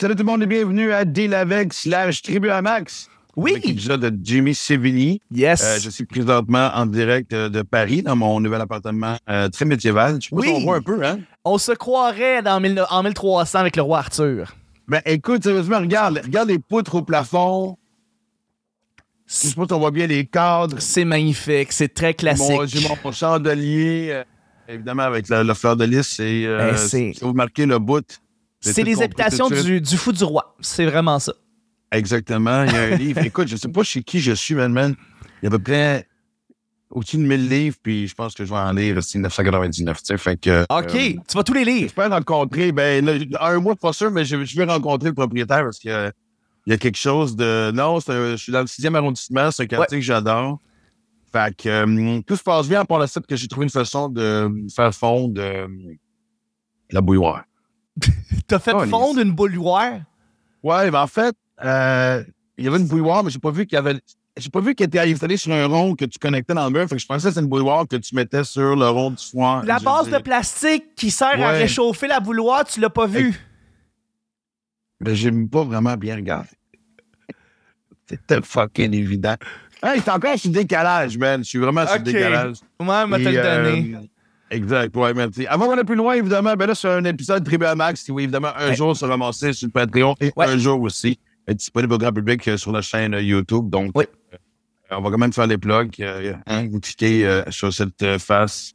Salut tout le monde et bienvenue à Deal avec slash Tribu à Max. Oui. Avec l'épisode de Jimmy Sévigny. Yes. Euh, je suis présentement en direct euh, de Paris dans mon nouvel appartement euh, très médiéval. Je sais pas Oui. on voit un peu, hein? On se croirait dans mille- en 1300 avec le roi Arthur. Ben écoute, sérieusement, regarde, regarde les poutres au plafond. Je sais pas si on voit bien les cadres. C'est magnifique, c'est très classique. Mon- J'ai mon chandelier, euh, évidemment, avec la, la fleur de lys. C'est, euh, Ben, si vous marquez le bout. C'est les habitations du, du fou du roi. C'est vraiment ça. Exactement. Il y a un livre. Écoute, je sais pas chez qui je suis, man, man. Il y a à peu près au-dessus de 1000 livres, puis je pense que je vais en lire aussi 999, tu sais. Fait que. OK, euh, tu vas tous les lire. J'espère rencontrer, ben, là, un mois, pas sûr, mais je, je vais rencontrer le propriétaire parce qu'il y a, il y a quelque chose de. Non, je suis dans le sixième arrondissement, c'est un quartier que j'adore. Fait que euh, tout se passe bien, à part le fait que j'ai trouvé une façon de faire fondre euh, la bouilloire. T'as fait Oh, les- fondre une bouilloire? Ouais, ben en fait, euh, il y avait une bouilloire, mais j'ai pas vu qu'il y avait. J'ai pas vu qu'elle était installée sur un rond que tu connectais dans le mur. Fait que je pensais que c'était une bouilloire que tu mettais sur le rond du foin. La base de plastique qui sert à réchauffer la bouilloire, tu l'as pas vu. Ben, j'ai pas vraiment bien regardé. C'était fucking évident. Hey, c'est encore sur décalage, man. Je suis vraiment sur Ok. le décalage. Ouais, mais te Et, le euh. Exact, ouais, merci. Avant qu'on aille plus loin, évidemment, ben là, c'est un épisode Tribu à Max qui va évidemment un Ouais. jour se ramasser sur le Patreon et Ouais. un jour aussi être disponible au grand public euh, sur la chaîne euh, YouTube. Donc, Oui. euh, on va quand même faire les plugs. euh, hein, vous cliquez sur cette face,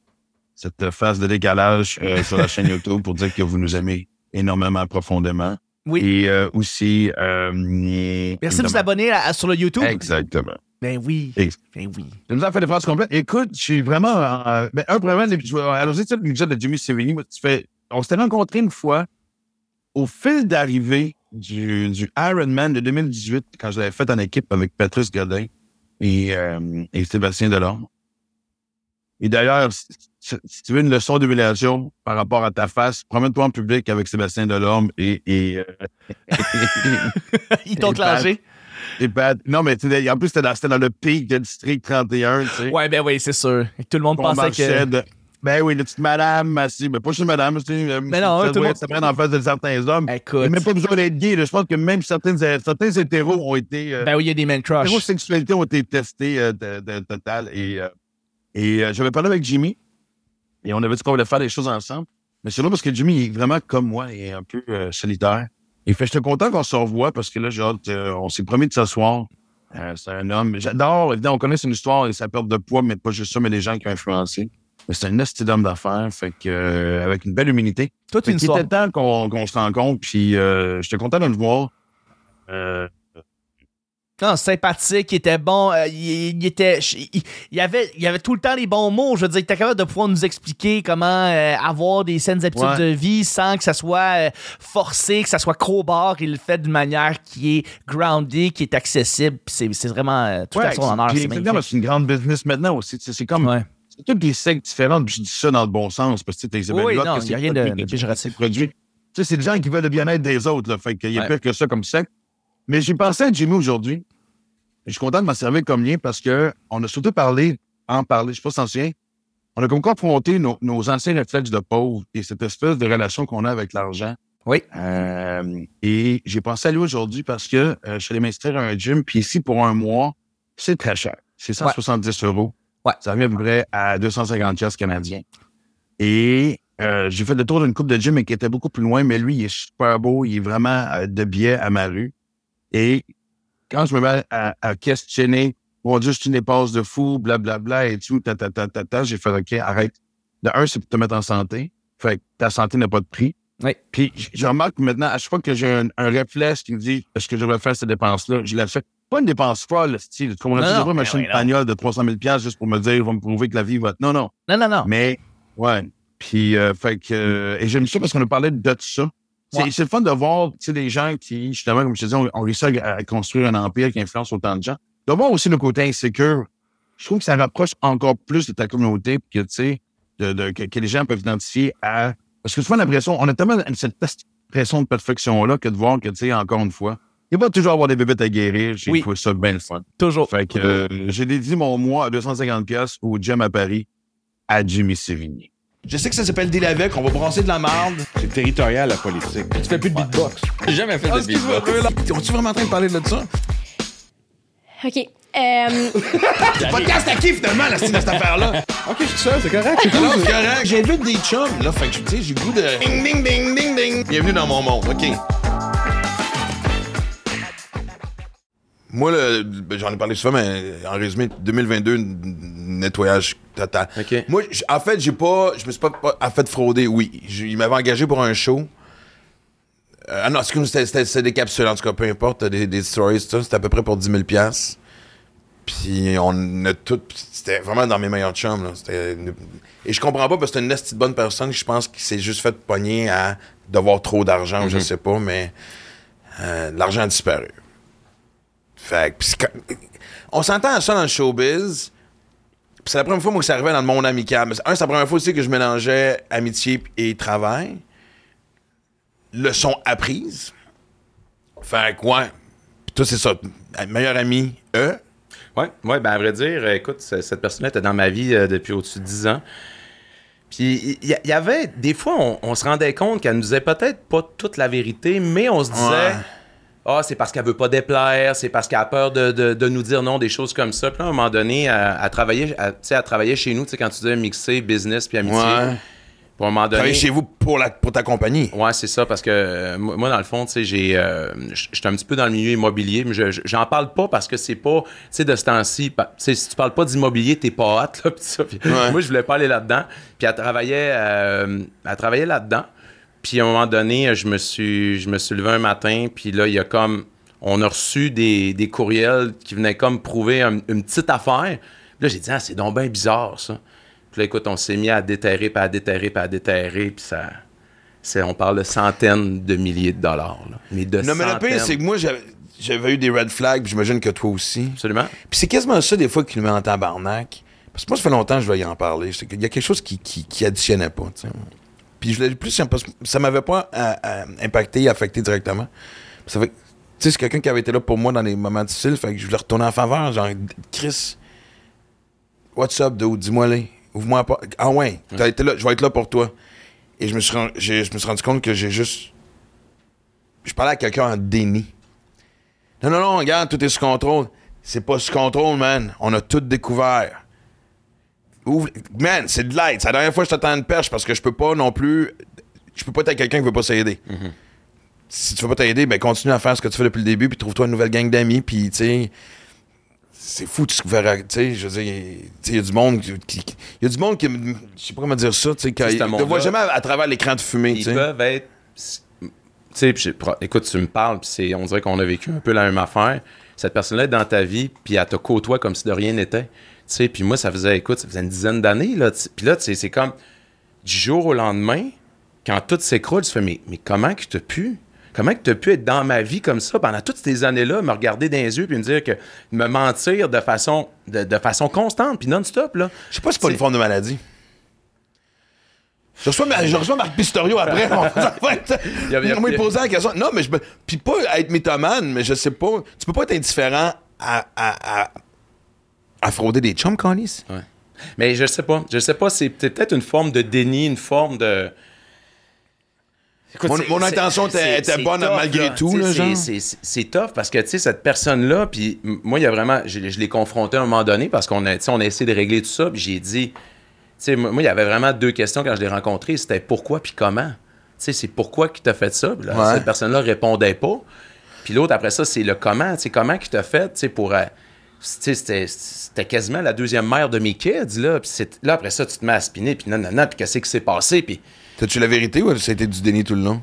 cette face de décalage sur la chaîne YouTube pour dire que vous nous aimez énormément profondément. Oui. Et aussi... Merci de vous abonner à- à- sur le YouTube. Exactement. Ben oui. Ben oui. Je nous en fait des phrases complètes. Écoute, je suis vraiment. euh, ben, un premier l'épisode. Alors, c'est l'épisode de Jimmy Sévigny. Moi, tu fais, on s'était rencontrés une fois au fil d'arrivée du, du Ironman de 2018, quand je l'avais fait en équipe avec Patrice Godin et, euh, et Sébastien Delorme. Et d'ailleurs, si, tu veux une leçon d'humiliation par rapport à ta face, promène-toi en public avec Sébastien Delorme et. et, euh, Ils t'ont clenché. Et non, mais en plus, c'était dans, le pic de District 31, tu sais. Ouais, ben oui, c'est sûr. Et Tout le monde On pensait que. de- Ben oui, la petite madame, assis, mais pas chez madame, sais. Mais non, ça tout le monde- être en face de certains hommes. Écoute. même pas besoin d'être gay. là. Je pense que même certains, certains hétéros ont été. Euh, Ben oui, il y a des men crush. hétérosexualités ont été testées euh, de, de- total. Et, euh, et euh, j'avais parlé avec Jimmy et on avait dit qu'on voulait faire des choses ensemble. Mais c'est là parce que Jimmy il est vraiment comme moi, il est un peu euh, solitaire. Et fait, j'étais content qu'on se revoie parce que là, hâte, euh, on s'est promis de s'asseoir. Euh, c'est un homme. J'adore, évidemment, on connaît son histoire et sa perte de poids, mais pas juste ça, mais les gens qui ont influencé. Mais c'est un esti d'homme d'affaires, fait que euh, avec une belle humilité. Toute Fait une histoire. était temps qu'on qu'on se rencontre, puis euh, j'étais content de le voir. Non, sympathique, il était bon, euh, il, il était, il, il avait, il avait tout le temps les bons mots. Je veux dire, il était capable de pouvoir nous expliquer comment euh, avoir des saines habitudes Ouais. de vie sans que ça soit euh, forcé, que ça soit crowbar. Il le fait d'une manière qui est grounded, qui est accessible. C'est, c'est vraiment tout à son honneur. C'est c'est une grande business maintenant aussi. C'est comme Ouais. c'est toutes des sectes différentes. puis Je dis ça dans le bon sens parce que tu sais, Oui, non, que il y a c'est rien de- de péjoratif. produit. Tu sais, c'est des gens qui veulent le bien-être des autres. Là, fait qu'il y a Ouais. pire que ça comme secte. Mais j'ai pensé à Jimmy aujourd'hui. Je suis content de m'en servir comme lien parce que on a surtout parlé, en parler, je sais pas si t'en souviens, on a comme confronté nos, nos anciens réflexes de pauvres et cette espèce de relation qu'on a avec l'argent. Oui. Euh, et j'ai pensé à lui aujourd'hui parce que euh, je suis allé m'inscrire à un gym, puis ici, pour un mois, c'est très cher. C'est 170 euros. Ouais. Ça revient à peu près à 250 piastres canadiens. Et euh, j'ai fait le tour d'une coupe de gym, qui était beaucoup plus loin, mais lui, il est super beau, il est vraiment de biais à ma rue. Et quand je me mets à, à questionner, mon Dieu, c'est une dépasse de fou, blablabla, et tout, ta, ta, ta, ta, ta, j'ai fait, OK, arrête. De un, c'est pour te mettre en santé. Fait que ta santé n'a pas de prix. Oui. Puis, je remarque que maintenant, à chaque fois que j'ai un, un réflexe qui me dit, est-ce que je devrais faire cette dépense-là, je la fais. Pas une dépense folle, style. Tu comprends? Je devrais m'acheter une bagnole de 300 000 juste pour me dire, va me prouver que la vie va. Non, non. Non, non, non. Mais, ouais. Puis, euh, fait que, euh, et j'aime ça parce qu'on a parlé de ça. C'est Ouais. c'est le fun de voir, des gens qui, justement, comme je te disais, ont, réussi à, à construire un empire qui influence autant de gens. De voir aussi le côté insécure. Je trouve que ça rapproche encore plus de ta communauté, que, tu sais, de, de- que, que les gens peuvent identifier à. Parce que souvent, l'impression, on a tellement cette pression de perfection-là que de voir que, tu sais, encore une fois, il va toujours avoir des bébêtes à guérir. J'ai Oui. trouvé ça bien le fun. Toujours. Fait que euh, j'ai dédié mon mois à 250$ au gym à Paris à Jimmy Sévigny. Je sais que ça s'appelle deal avec, on va brasser de la marde. C'est territorial, la politique. Tu fais plus de beatbox. J'ai jamais fait de beatbox. On-tu vraiment en train de parler de ça? OK. Euh, Le podcast à qui finalement, la style de cette affaire-là? Ok, c'est ça, c'est correct. c'est Non, cool. c'est correct. J'invite des chums, là. Fait que, tu sais, j'ai le goût de. Ding, ding, ding, ding, ding. Bienvenue dans mon monde, OK. Moi, j'en ai parlé souvent, mais en résumé, 2022, n- nettoyage total. Moi, en fait, j'ai pas. Je me suis pas, pas en fait frauder, oui. J'ai- Il m'avait engagé pour un show. Euh, ah non, c'était- des capsules, en tout cas, peu importe, des, des stories, tout ça. C'était à peu près pour 10 000 Puis on a tout. C'était vraiment dans mes meilleurs chums. Là. C'était une- Et je comprends pas parce que c'est une esti de bonne personne. Je pense qu'il s'est juste fait pogner à devoir trop d'argent ou je sais pas, mais euh, l'argent a disparu. Fait que, on s'entend à ça dans le showbiz. C'est la première fois moi, que ça arrivait dans le monde amical. Un, c'est la première fois aussi que je mélangeais amitié et travail. Leçon apprise. Fait que, ouais. Puis toi, c'est ça. Meilleur ami, eux? Ouais, ouais, ben à vrai dire, écoute, cette personne-là était dans ma vie euh, depuis au-dessus de 10 ans. Puis il y, avait, des fois, on, on se rendait compte qu'elle nous disait peut-être pas toute la vérité, mais on se disait, Ouais. Ah, c'est parce qu'elle veut pas déplaire, c'est parce qu'elle a peur de, de- de nous dire non, des choses comme ça. Puis là, à un moment donné, elle, elle travaillait, elle, tu sais, elle travaillait chez nous, tu sais, quand tu disais mixer business puis amitié. Ouais. À un moment donné. Travailler chez vous pour, la, pour ta compagnie. Ouais, c'est ça, parce que euh, moi, dans le fond, tu sais, j'ai, euh, j'étais un petit peu dans le milieu immobilier, mais je, je- j'en parle pas parce que c'est pas, tu sais, de ce temps-ci, si tu parles pas d'immobilier, t'es pas hot, là, pis ça. Ouais. Moi, je voulais pas aller là-dedans. Puis elle travaillait, euh, elle travaillait là-dedans. Puis à un moment donné, je me suis, je me suis levé un matin, puis là, il y a comme, on a reçu des, des courriels qui venaient comme prouver un- une petite affaire. Puis là, j'ai dit, ah, c'est donc bien bizarre, ça. Puis là, écoute, on s'est mis à déterrer, puis à déterrer, puis à déterrer, puis ça... C'est, on parle de centaines de milliers de dollars. là. Mais de Non, mais le pire, c'est que moi, j'avais, j'avais eu des red flags, puis j'imagine que toi aussi. Absolument. Puis c'est quasiment ça, des fois, qui nous met en tabarnak. Parce que moi, ça fait longtemps que je vais y en parler. C'est qu'il y a quelque chose qui, qui, qui additionnait pas, tu sais. Puis je voulais plus, ça m'avait pas euh, euh, impacté, affecté directement. Ça fait tu sais, c'est quelqu'un qui avait été là pour moi dans les moments difficiles, fait que je voulais retourner en faveur. Genre, Chris, what's up, dude? Dis-moi-les. Ouvre-moi pas. Ah ouais, t'as été là, je vais être là pour toi. Et je me suis, je me suis rendu compte que j'ai juste. Je parlais à quelqu'un en déni. Non, non, non, regarde, tout est sous contrôle. C'est pas sous contrôle, man. On a tout découvert. Ouvre... Man, c'est de l'aide. C'est la dernière fois que je t'attends une perche parce que je peux pas non plus. Je peux pas être quelqu'un qui veut pas s'aider. Si tu veux pas t'aider, ben continue à faire ce que tu fais depuis le début, puis trouve-toi une nouvelle gang d'amis, puis tu sais. C'est fou, tu verras. Tu sais, je veux dire, il y a du monde qui. Il y a du monde qui. Je sais pas comment dire ça, tu sais, quand- ils ne voient jamais à, à travers l'écran de fumée, tu Ils sais. peuvent être. Tu sais, écoute, tu me parles, puis c'est, on dirait qu'on a vécu un peu la même affaire. Cette personne-là est dans ta vie, puis elle te côtoie comme si de rien n'était. Tu sais, puis moi, ça faisait, écoute, ça faisait une dizaine d'années, là. Puis là, tu sais, c'est comme du jour au lendemain, quand tout s'écroule, tu fais, mais, mais comment que tu as pu? Comment que tu as pu être dans ma vie comme ça pendant toutes ces années-là, me regarder dans les yeux puis me dire que me mentir de façon de, de façon constante puis non-stop là? Je sais pas si c'est pas une forme de maladie. Je reçois, je reçois Marc Pistorio après. on m'a posé la question. Non, mais je Puis pas être mythomane, mais je sais pas. Tu peux pas être indifférent à, à, à, à frauder des chums, Conis. Ouais. Mais je sais pas. Je sais pas, c'est peut-être une forme de déni, une forme de. Écoute, Mon- intention était- bonne tough, malgré tout, là, c'est- genre. c'est- tough parce que, tu sais, cette personne-là, puis moi, il y a vraiment. Je, je l'ai confronté à un moment donné parce qu'on a, on essayé de régler tout ça, puis j'ai dit. Tu sais, moi, il y avait vraiment deux questions quand je l'ai rencontré. C'était pourquoi puis comment? Tu sais, c'est pourquoi qu'il t'a fait ça? Puis là, Ouais. Cette personne-là répondait pas. Puis l'autre, après ça, c'est le comment. Tu sais, comment qu'il t'a fait, tu sais, pour. euh, c'était quasiment la deuxième mère de mes kids, là. Puis là, après ça, tu te mets à spinner, puis non, non, non, puis qu'est-ce qui s'est passé, puis T'as-tu la vérité ou ça a été du déni tout le long?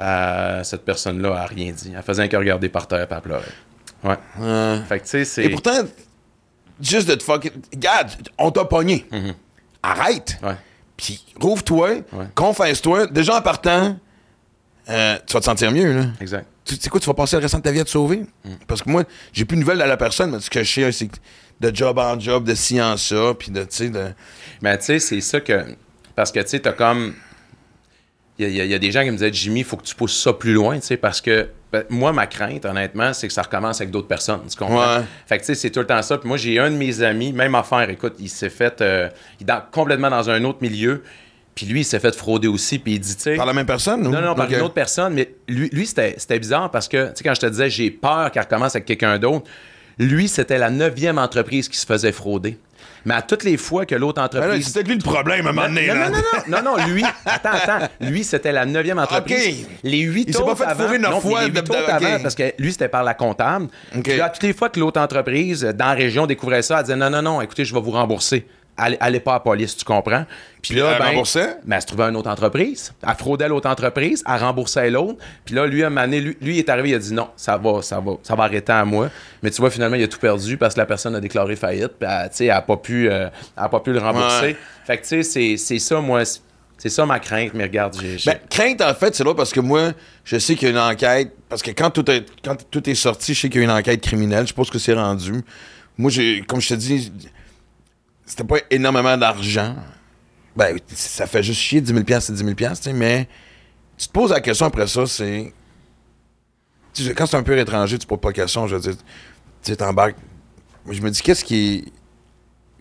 euh, cette personne-là a rien dit. Elle faisait un que regarder par terre, puis elle pleurait. Ouais. Euh, Fait que, tu sais, c'est... Et pourtant, juste de te fucking. Regarde, on t'a pogné. Arrête. Ouais. Puis rouvre-toi, confesse-toi. Déjà en partant, euh, tu vas te sentir mieux, là. Exact. Tu sais quoi, tu vas passer le restant de ta vie à te sauver? Parce que moi, j'ai plus de nouvelles de la personne, mais ce que je sais, c'est de job en job, de ci en ça, puis de, tu sais, de... Mais tu sais, c'est ça que. Parce que tu sais, t'as comme. Il y, a- y y des gens qui me disaient, Jimmy, il faut que tu pousses ça plus loin, tu sais, parce que ben, moi, ma crainte, honnêtement, c'est que ça recommence avec d'autres personnes. Tu comprends? Ouais. Fait que tu sais, c'est tout le temps ça. Puis moi, j'ai un de mes amis, même affaire, écoute, il s'est fait. euh, il est dans- complètement dans un autre milieu. Puis lui, il s'est fait frauder aussi, puis il dit, tu sais... Par la même personne, ou? Non, non, par une autre personne, mais lui, lui c'était bizarre parce que, tu sais, quand je te disais, j'ai peur qu'elle recommence avec quelqu'un d'autre, lui, c'était la neuvième entreprise qui se faisait frauder. Mais à toutes les fois que l'autre Ben entreprise... C'était lui le problème à un moment donné. non, là. non, non, non, lui, attends, attends, lui, c'était la neuvième entreprise. Ok. Les huit Il s'est pas autres fait non, fois les huit autres avant, parce que lui, c'était par la comptable. Ok. Puis là, toutes les fois que l'autre entreprise, dans la région, découvrait ça, elle disait, non, non, non, écoutez, je vais vous rembourser. Allez, allez pas à la police, tu comprends? Puis Puis elle remboursait? ben, elle se trouvait une autre entreprise. Elle fraudait l'autre entreprise, elle remboursait l'autre. Puis là, lui, à un moment donné, lui, est arrivé, il a dit non, ça va, ça va, ça va arrêter à moi. Mais tu vois, finalement, il a tout perdu parce que la personne a déclaré faillite. Puis, elle, elle n'a pas, pu, euh, elle a pas pu le rembourser. Ouais. Fait que, tu sais, c'est- c'est ça, moi, c'est- ça ma crainte. Mais regarde, j'ai. Ben, crainte, en fait, c'est là parce que moi, je sais qu'il y a une enquête. Parce que quand tout est, quand tout est sorti, je sais qu'il y a une enquête criminelle. Je ce que c'est rendu. Moi, j'ai, comme je te dis, c'était pas énormément d'argent. Ben, ça fait juste chier 10 000 c'est 10 000 tu sais, mais tu te poses la question après ça, c'est. Quand c'est un peu étranger, tu te poses pas la question, je veux dire, tu t'embarques. Je me dis, qu'est-ce qui.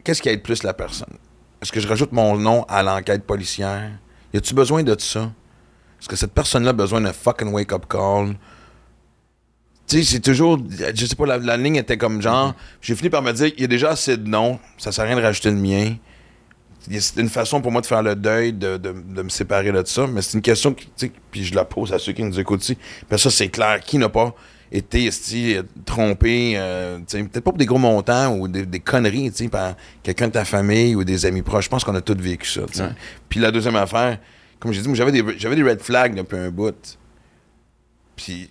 Qu'est-ce qui aide plus la personne? Est-ce que je rajoute mon nom à l'enquête policière? Y a-tu besoin de ça? Est-ce que cette personne-là a besoin d'un fucking wake-up call? Tu sais, c'est toujours. Je sais pas, la, la ligne était comme genre. J'ai fini par me dire, il y a déjà assez de noms, ça sert à rien de rajouter le mien. C'est une façon pour moi de faire le deuil, de, de- de me séparer de ça, mais c'est une question, tu sais, puis je la pose à ceux qui nous écoutent aussi. Puis ça, c'est clair. Qui n'a pas été euh, trompé, euh, peut-être pas pour des gros montants ou des, des conneries, tu sais, par quelqu'un de ta famille ou des amis proches. Je pense qu'on a tous vécu ça, tu sais. Ouais. Puis la deuxième affaire, comme j'ai dit, j'avais des, j'avais des red flags depuis un bout. Puis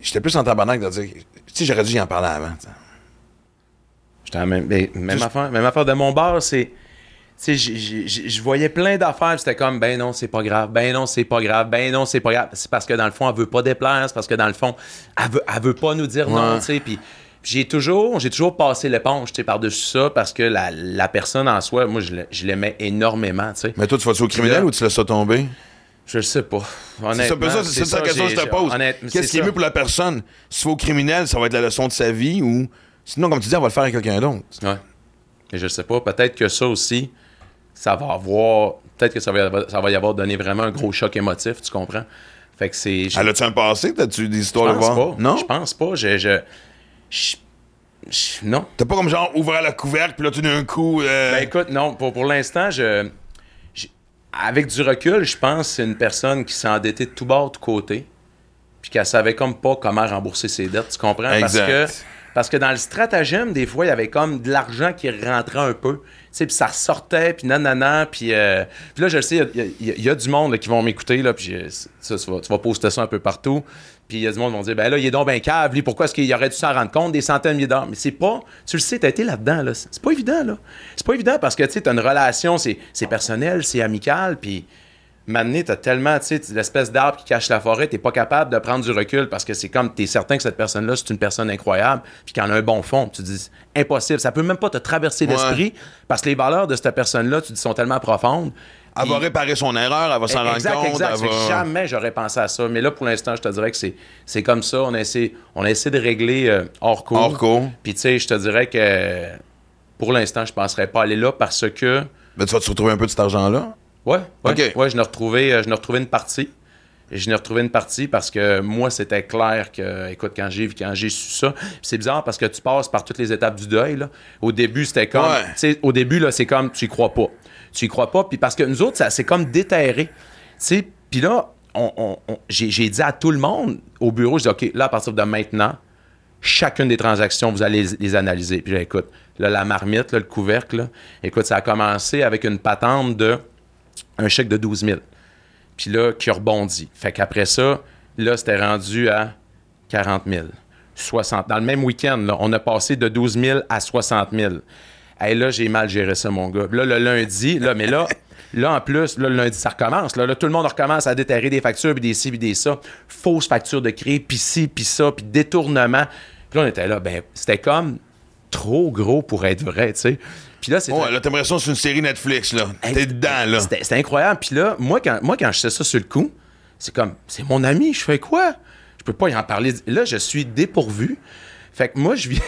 j'étais plus en tabarnak de dire, tu sais, j'aurais dû y en parler avant. J'étais même, ben, même, affaire, même affaire de mon bar, c'est. Tu sais, je voyais plein d'affaires, c'était comme, ben non, c'est pas grave, ben non, c'est pas grave, ben non, c'est pas grave. C'est parce que dans le fond, elle veut pas déplaire, c'est parce que dans le fond, elle veut, elle veut pas nous dire non, tu sais. Puis j'ai toujours, j'ai toujours passé l'éponge, tu sais, par-dessus ça, parce que la, la personne en soi, moi, je l'ai- je l'aimais énormément, tu sais. Mais toi, tu vas-tu au criminel là- ou tu laisses ça tomber? Je le sais pas. C'est ça, ça, c'est ça la question que je te pose. Qu'est-ce qui est mieux pour la personne? Si tu vas au criminel, ça va être la leçon de sa vie ou. Sinon, comme tu dis, on va le faire avec quelqu'un d'autre. Ouais. Mais je sais pas, peut-être que ça aussi, ça va avoir. Peut-être que ça va, y avoir- ça va y avoir donné vraiment un gros choc émotif, tu comprends? Fait que c'est. Elle a-tu un passé? T'as-tu des histoires de pense voir? pas. Non? Je pense pas. Je. je- je- je- non. T'as pas comme genre ouvert la couvercle, puis là, tout d'un coup. euh, Ben écoute, non, pour, pour l'instant, je- Avec du recul, je pense que c'est une personne qui s'est endettée de tout bord, de côté, puis qu'elle savait comme pas comment rembourser ses dettes, tu comprends? Parce que, parce que dans le stratagème, des fois, il y avait comme de l'argent qui rentrait un peu, puis ça ressortait, puis nanana, puis... euh, puis là, je le sais, il y a- y, y du monde là, qui vont m'écouter, là, puis ça, tu vas, tu vas poster ça un peu partout, puis il y a du monde qui vont dire, ben là, il est donc ben cave, lui, pourquoi est-ce qu'il aurait dû s'en rendre compte des centaines de milliers d'heures? Mais c'est pas, tu le sais, t'as été là-dedans, là. C'est pas évident, là. C'est pas évident parce que, tu sais, t'as une relation, c'est c'est personnel, c'est amical, puis maintenant, t'as tellement, tu sais, l'espèce d'arbre qui cache la forêt, t'es pas capable de prendre du recul parce que c'est comme, t'es certain que cette personne-là, c'est une personne incroyable, puis qu'elle a un bon fond. Tu dis, impossible, ça peut même pas te traverser Ouais. l'esprit parce que les valeurs de cette personne-là, tu dis, sont tellement profondes. Elle va réparer son erreur, elle va s'en rendre Exact, compte. exact. va- jamais j'aurais pensé à ça. Mais là, pour l'instant, je te dirais que c'est, comme ça. On a essayé, on a essayé de régler euh, hors cours. Hors cours. Puis, tu sais, je te dirais que pour l'instant, je ne penserais pas aller là parce que. Mais tu vas te retrouver un peu de cet argent-là? Ouais, ouais, Ok. ouais, je n'ai retrouvé, euh, je n'ai retrouvé une partie. Et je n'ai retrouvé une partie parce que moi, c'était clair que, écoute, quand j'ai, quand j'ai su ça, c'est bizarre parce que tu passes par toutes les étapes du deuil. Là. Au début, c'était comme, Ouais. au début, là, c'est comme, tu y crois pas. Tu y crois pas, puis parce que nous autres, ça, c'est comme déterré. Puis là, j'ai, dit à tout le monde au bureau, je dis, OK, là, à partir de maintenant, chacune des transactions, vous allez les, analyser. Puis là, écoute, là, la marmite, le couvercle, écoute, ça a commencé avec une patente de un chèque de 12 000. Puis là, qui a rebondi. Fait qu'après ça, là, c'était rendu à 40 000. 60. Dans le même week-end, on a passé de 12 000 à 60 000. Hey, là, j'ai mal géré ça, mon gars. Là, le lundi, là, mais là, là, en plus, là, le lundi, ça recommence. Là, Là, tout le monde recommence à déterrer des factures, puis des ci, puis des ça. Fausses factures de crédit, puis ci, puis ça, puis détournement. Puis là, on était là, ben, c'était comme trop gros pour être vrai, tu sais. Puis là, c'était Ouais, là, t'as l'impression que c'est une série Netflix, là. T'es dedans, là. C'était c'était incroyable. Puis là, moi quand, moi, quand je sais ça sur le coup, c'est comme, c'est mon ami, je fais quoi? Je peux pas y en parler. Là, je suis dépourvu. Fait que moi, je viens.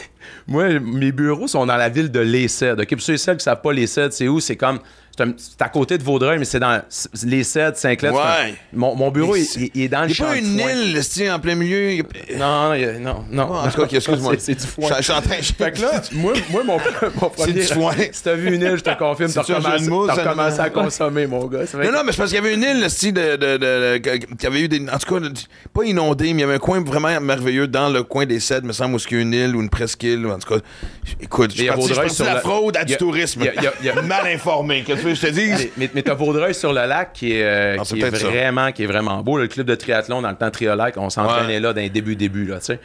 Moi, mes bureaux sont dans la ville de Laced. OK? Pour ceux et celles qui savent pas Laced, c'est où? C'est comme. c'est c'est à côté de Vaudreuil, mais c'est dans c'est- les Cèdres, Saint-Clair. c'est Ouais. Mon, mon bureau, Mais il, c'est- est dans le Il n'y champ a pas de une île, style, en plein milieu. Non, non, non, non. En tout cas, excuse-moi. C'est- c'est du foin. Je je suis en train. Que là, moi, moi mon, mon premier. du foin. Si t'as vu une île, je te confirme, t'as de recommencé, à consommer, mon gars. Non, non, mais c'est parce qu'il y avait une île, style de, de, de- de- qui avait eu des. En tout cas, pas inondé, mais il y avait un coin vraiment merveilleux dans le coin des Cèdres, me semble, où il y a une île ou une presqu'île. Ou En tout cas, écoute, je parti, je parti sur de la la- fraude à du tourisme. Mal informé, qu'est-ce que je te dis? Mais, mais, mais t'as Vaudreuil sur le lac qui est, euh, Ah, c'est qui est ça. vraiment, qui est vraiment beau. Le club de triathlon dans le temps triolac, on s'entraînait Ouais. là dans les débuts débuts là, tu sais.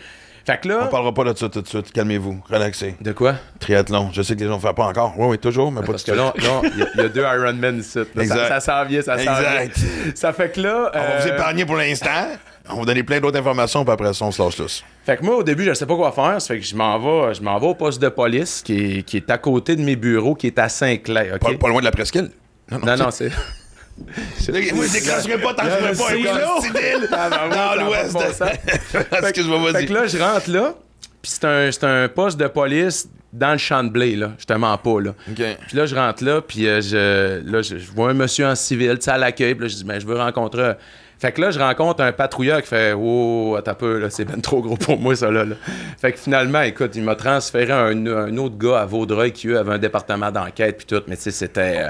Fait que On là, parlera pas de ça tout de suite. Calmez-vous, relaxez. de quoi? Triathlon, je sais que les gens ne font pas encore. Oui, oui, toujours, mais pas Parce tout que de là, il y a- il y, a deux Ironman ici. là. Exact. Ça, ça s'en vient, ça s'en vient. Exact. Ça fait que là, On va vous euh, épargner pour l'instant. On va vous donner plein d'autres informations, puis après ça, on se lâche tous. Fait que moi, au début, je sais pas quoi faire. Ça fait que je m'en vais, je m'en vais au poste de police qui est, qui est à côté de mes bureaux, qui est à Saint-Clair. Pas, loin de la presqu'île. Non, non, c'est. Moi, je déclencherai pas tant que je pas un a dans l'ouest. Excuse-moi, Fait vas-y. que là, je rentre là, puis c'est un, c'est un poste de police dans le champ de blé, là. Je te mens pas, là. OK. Puis là, je rentre là, puis euh, je, là, je, je vois un monsieur en civil, tu sais, à l'accueil, puis là, je dis, ben, je veux rencontrer. un- Fait que là, je rencontre un patrouilleur qui fait, oh, attends un peu, là, c'est ben trop gros pour moi, ça, là. là. Fait que finalement, écoute, il m'a transféré un autre gars à Vaudreuil qui, eux, avait un département d'enquête, puis tout, mais tu sais, c'était. euh,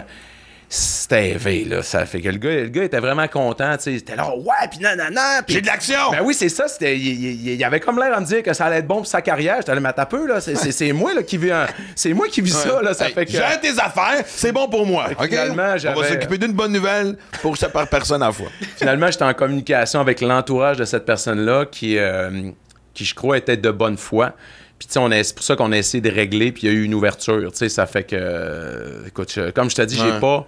c'était là. Ça fait que le gars, le gars était vraiment content, tu sais. Il était là, ouais, puis nanana, puis J'ai de l'action! ben oui, c'est ça. C'était, il, avait comme l'air de me dire que ça allait être bon pour sa carrière. J'étais allé, mais un peu, là. C'est, moi, là, qui vis un- C'est moi qui vis ça, là. Ça Hey, fait que. Gère tes affaires, c'est bon pour moi. Finalement, On va s'occuper d'une bonne nouvelle pour ça par personne à la fois. Finalement, j'étais en communication avec l'entourage de cette personne-là qui, euh, qui, je crois, était de bonne foi. Puis, c'est pour ça qu'on a essayé de régler, puis il y a eu une ouverture. Tu sais, ça fait que. euh, écoute, je- comme je t'ai dit, Ouais. j'ai pas.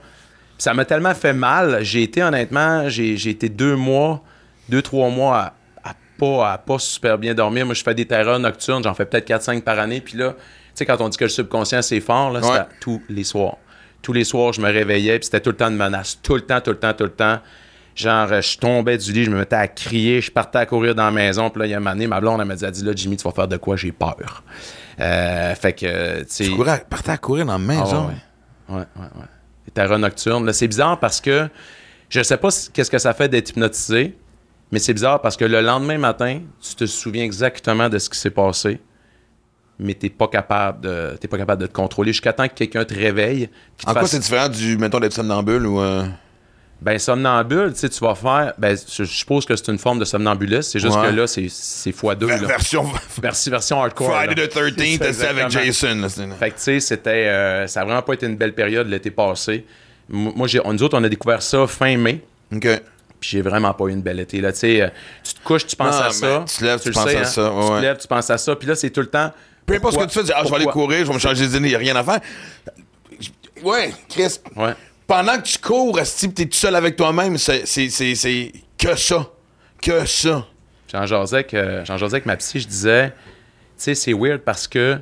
Ça m'a tellement fait mal. J'ai été, honnêtement, j'ai j'ai été deux mois, deux, trois mois à, à pas, à pas super bien dormir. Moi, je fais des terreurs nocturnes. J'en fais peut-être 4-5 par année. Puis là, tu sais, quand on dit que le subconscient, c'est fort, là, Ouais. c'était tous les soirs. Tous les soirs, je me réveillais, puis c'était tout le temps de menaces. Tout le temps, tout le temps, tout le temps. Genre, je tombais du lit, je me mettais à crier, je partais à courir dans la maison. Puis là, il y a un moment donné, ma blonde, elle m'a dit, elle dit, là, Jimmy, tu vas faire de quoi? J'ai peur. Euh, fait que, tu sais... Tu courais, partais à courir dans la Ah maison? ouais, ouais. Ouais, ouais, ouais. Les terreurs nocturnes. Là, c'est bizarre parce que je sais pas qu'est-ce que ça fait d'être hypnotisé, mais c'est bizarre parce que le lendemain matin, tu te souviens exactement de ce qui s'est passé, mais t'es pas capable de t'es pas capable de te contrôler jusqu'à temps que quelqu'un te réveille. te En quoi fasse- c'est différent du, mettons, d'être somnambule ou. euh, ben, somnambule, tu sais, tu vas faire. Ben, je suppose que c'est une forme de somnambulisme. C'est juste Ouais. que là, c'est c'est fois deux. ver- là. version Version, version hardcore. Friday là. the 13th, C'est t'as ça avec. Jason. là, Fait que, tu sais, c'était. euh, ça a vraiment pas été une belle période l'été passé. Moi, j'ai, nous autres, on a découvert ça fin mai. OK. Puis j'ai vraiment pas eu une belle été. Là, tu sais, euh, tu te couches, tu penses Non, à ça. tu te lèves, tu penses sais, à hein. ça, ouais, tu te lèves, tu penses à ça. Puis là, c'est tout le temps. Peu importe ce que tu fais, tu dis, ah, je vais aller courir, je vais me changer d'idée, il n'y a rien à faire. Ouais, Chris, Ouais. Pendant que tu cours, si tu es tout seul avec toi-même, c'est, que ça. Que ça. J'en jasais jasais avec ma psy, je disais, tu sais, c'est weird parce que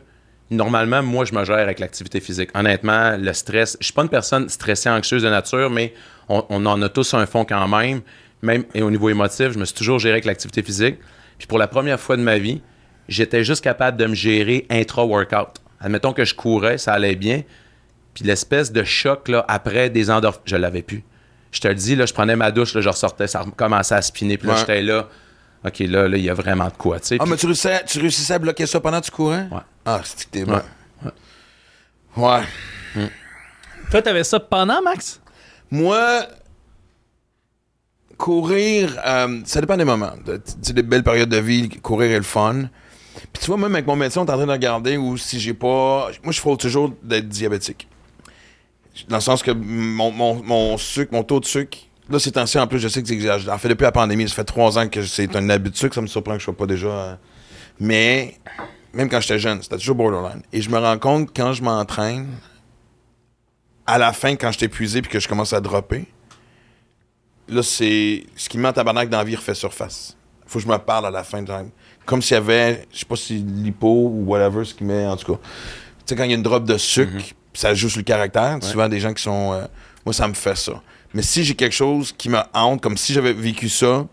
normalement, moi, je me gère avec l'activité physique. Honnêtement, le stress, je suis pas une personne stressée, anxieuse de nature, mais on, on en a tous un fond quand même. Même et au niveau émotif, je me suis toujours géré avec l'activité physique. Puis pour la première fois de ma vie, j'étais juste capable de me gérer intra-workout. Admettons que je courais, ça allait bien. Puis l'espèce de choc là, après des endorphines, je l'avais plus. Je te le dis, là, je prenais ma douche, là, je ressortais, ça commençait à spinner. Puis là, Ouais. j'étais là. OK, là, là, il y a vraiment de quoi, tu sais. Ah, Puis- mais tu réussissais, tu réussissais à bloquer ça pendant que tu courais? Ouais. Ah, c'est que t'es bon. Ouais. Ouais. Toi, t'avais ça pendant, Max? Moi, courir, euh, ça dépend des moments. Tu sais, des belles périodes de vie, courir est le fun. Puis tu vois, même avec mon médecin, on est en train de regarder où si j'ai pas. Moi, je frôle toujours d'être diabétique. Dans le sens que mon, mon, mon sucre, mon taux de sucre, là, ces temps-ci, en plus, je sais que c'est. En fait, depuis la pandémie, ça fait trois ans que c'est un abus de sucre, ça me surprend que je sois pas déjà. euh, Mais, même quand j'étais jeune, c'était toujours borderline. Et je me rends compte, quand je m'entraîne, à la fin, quand je suis épuisé puis que je commence à dropper, là, c'est. Ce qui me met en tabarnak dans refait surface. Faut que je me parle à la fin de. Comme s'il y avait, je sais pas si l'hypo ou whatever, ce qui met, en tout cas. Tu sais, quand il y a une drop de sucre, ça joue sur le caractère. Souvent, des gens qui sont. euh, moi, ça me fait ça. Mais si j'ai quelque chose qui me hante, comme si j'avais vécu ça,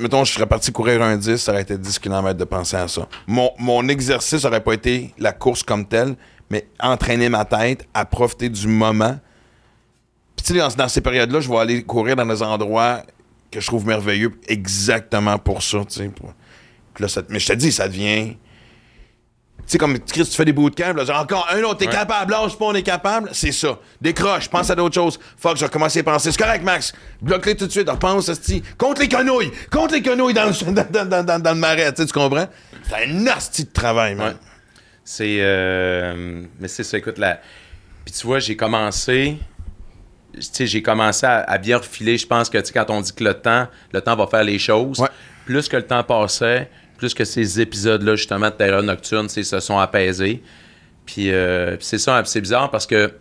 mettons, je serais parti courir un 10, ça aurait été 10 km de penser à ça. Mon, mon exercice aurait pas été la course comme telle, mais entraîner ma tête à profiter du moment Puis tu sais, dans, dans ces périodes-là, je vais aller courir dans des endroits que je trouve merveilleux exactement pour ça, tu sais. pour- Puis là, ça- mais je te dis, ça devient... Tu sais, comme Chris, tu fais des bootcamps, là, genre, encore un autre, t'es Ouais. capable, lâche pas, on est capable, c'est ça. Décroche, pense à d'autres choses. Fuck, je vais commencer à penser. C'est correct, Max. Bloque-les tout de suite, repense, esti. Compte les quenouilles, compte les quenouilles dans le, dans, dans- dans- dans le marais, tu comprends? C'est un nasty de travail, man. Ouais. C'est. euh, mais c'est ça, écoute, là. Puis tu vois, j'ai commencé. Tu sais, j'ai commencé à, à bien refiler. Je pense que, tu sais, quand on dit que le temps, le temps va faire les choses, Ouais. plus que le temps passait, plus que ces épisodes-là, justement, de Terreur Nocturne, se sont apaisés. Puis euh, puis c'est ça, c'est bizarre parce que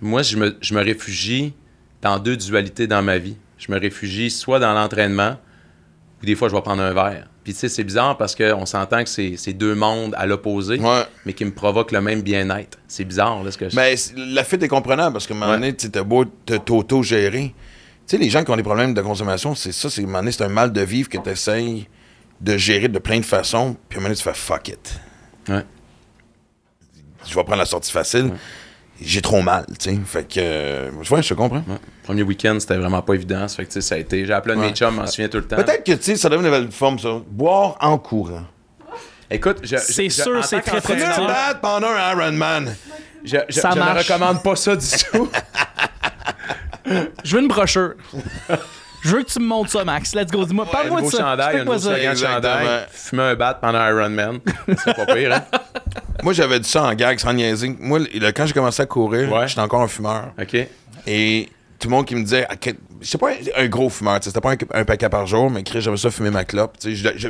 moi, je me, je me réfugie dans deux dualités dans ma vie. Je me réfugie soit dans l'entraînement, ou des fois, je vais prendre un verre. Puis tu sais, c'est bizarre parce qu'on s'entend que c'est deux mondes à l'opposé, Ouais. mais qui me provoquent le même bien-être. C'est bizarre, là, ce que je... Mais c- la fuite est comprenable parce qu'à un moment Ouais. donné, tu sais, t'as beau t'auto-gérer. Tu sais, les gens qui ont des problèmes de consommation, c'est ça, c'est à un un mal de vivre que tu essayes de gérer de plein de façons, puis à un moment donné, tu fais fuck it. Ouais. Je vais prendre la sortie facile. J'ai trop mal, tu sais. Fait que. euh, ouais, je te comprends. Ouais. Premier week-end, c'était vraiment pas évident. Ça fait que, tu sais, ça a été... J'ai appelé un de mes chums, je m'en souviens tout le temps. Peut-être que, tu sais, ça donne une nouvelle forme, ça. Boire en courant. Écoute, je, C'est je- sûr, c'est très, très Prenez un qu'entraîneur, bat pendant un Ironman. Je, je, Ça je ne recommande pas ça du tout. Je veux une brochure. Je veux que tu me montres ça, Max. Let's go. Dis-moi, parle-moi de beau ça. chandail, un Exactement. chandail. Fumer un bat pendant Ironman. C'est pas pire, hein? Moi, j'avais dit ça en gag, sans niaiser. Moi, le- quand j'ai commencé à courir, Ouais. j'étais encore un fumeur. OK. Et tout le monde qui me disait, à quel- j'étais pas un, un gros fumeur, tu sais, c'était pas un, un paquet par jour, mais Chris, j'avais ça fumer ma clope. tu sais, Je, je,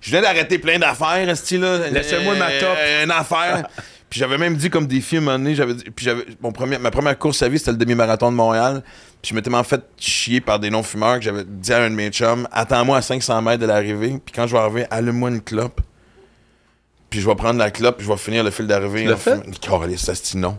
je venais d'arrêter plein d'affaires, ce là Laissez-moi ma top. Euh, Une affaire. puis j'avais même dit comme défi à un j'avais dit- puis j'avais mon premier, ma première course à vie, c'était le demi-marathon de Montréal. Puis je m'étais m'en fait chier par des non-fumeurs que j'avais dit à un de mes chums, attends-moi à 500 mètres de l'arrivée, puis quand je vais arriver, allume-moi une clope. Puis je vais prendre la clope, puis je vais finir le fil d'arrivée. Tu l'as en fait? Caliste, ça, non?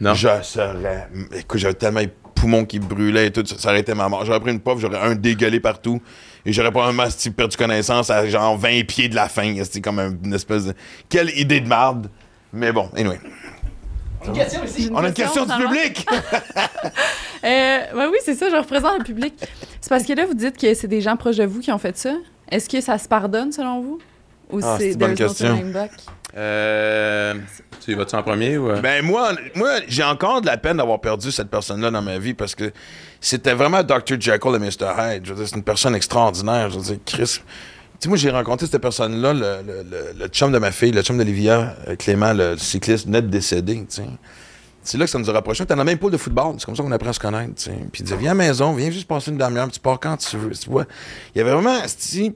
Non. Je serais. Écoute, j'avais tellement les poumons qui brûlaient et tout, ça, aurait été ma mort. J'aurais pris une puff, j'aurais un dégueulé partout. Et j'aurais probablement perdu connaissance à genre 20 pieds de la fin. C'était comme un- une espèce de. Quelle idée de marde. Mais bon, anyway. On a une question du ça va? public! Euh, ouais, oui, c'est ça, je représente le public. C'est parce que là, vous dites que c'est des gens proches de vous qui ont fait ça. Est-ce que ça se pardonne selon vous? Ou Ah, c'est une bonne question. Euh, tu y vas-tu en premier ou... euh? Ben moi, moi j'ai encore de la peine d'avoir perdu cette personne-là dans ma vie parce que c'était vraiment Dr. Jekyll et Mr. Hyde. Je veux dire, c'est une personne extraordinaire. Je veux dire, Chris. Sais, moi, j'ai rencontré cette personne-là, le, le, le- le chum de ma fille, le chum d'Olivia, euh, Clément, le cycliste net décédé, tu. C'est là que ça nous a rapprochés. T'es dans le même pôle de football. C'est comme ça qu'on apprend à se connaître, tu sais. Puis il disait, viens à la maison, viens juste passer une demi-heure, tu pars quand tu veux. Tu vois. Il y avait vraiment, esti,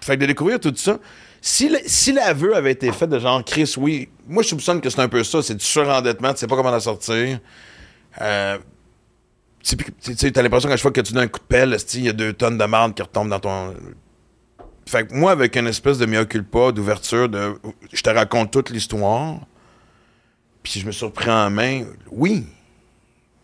fait que de découvrir tout ça. Si, si l'aveu avait été fait de genre, Chris, oui, moi je soupçonne que c'est un peu ça, c'est du surendettement, tu sais pas comment en sortir. Euh, tu t'as l'impression qu'à chaque fois que tu donnes un coup de pelle, il y a deux tonnes de marde qui retombent dans ton. Fait que moi, avec une espèce de mea culpa, d'ouverture, de. Je te raconte toute l'histoire, puis je me suis repris en main, oui.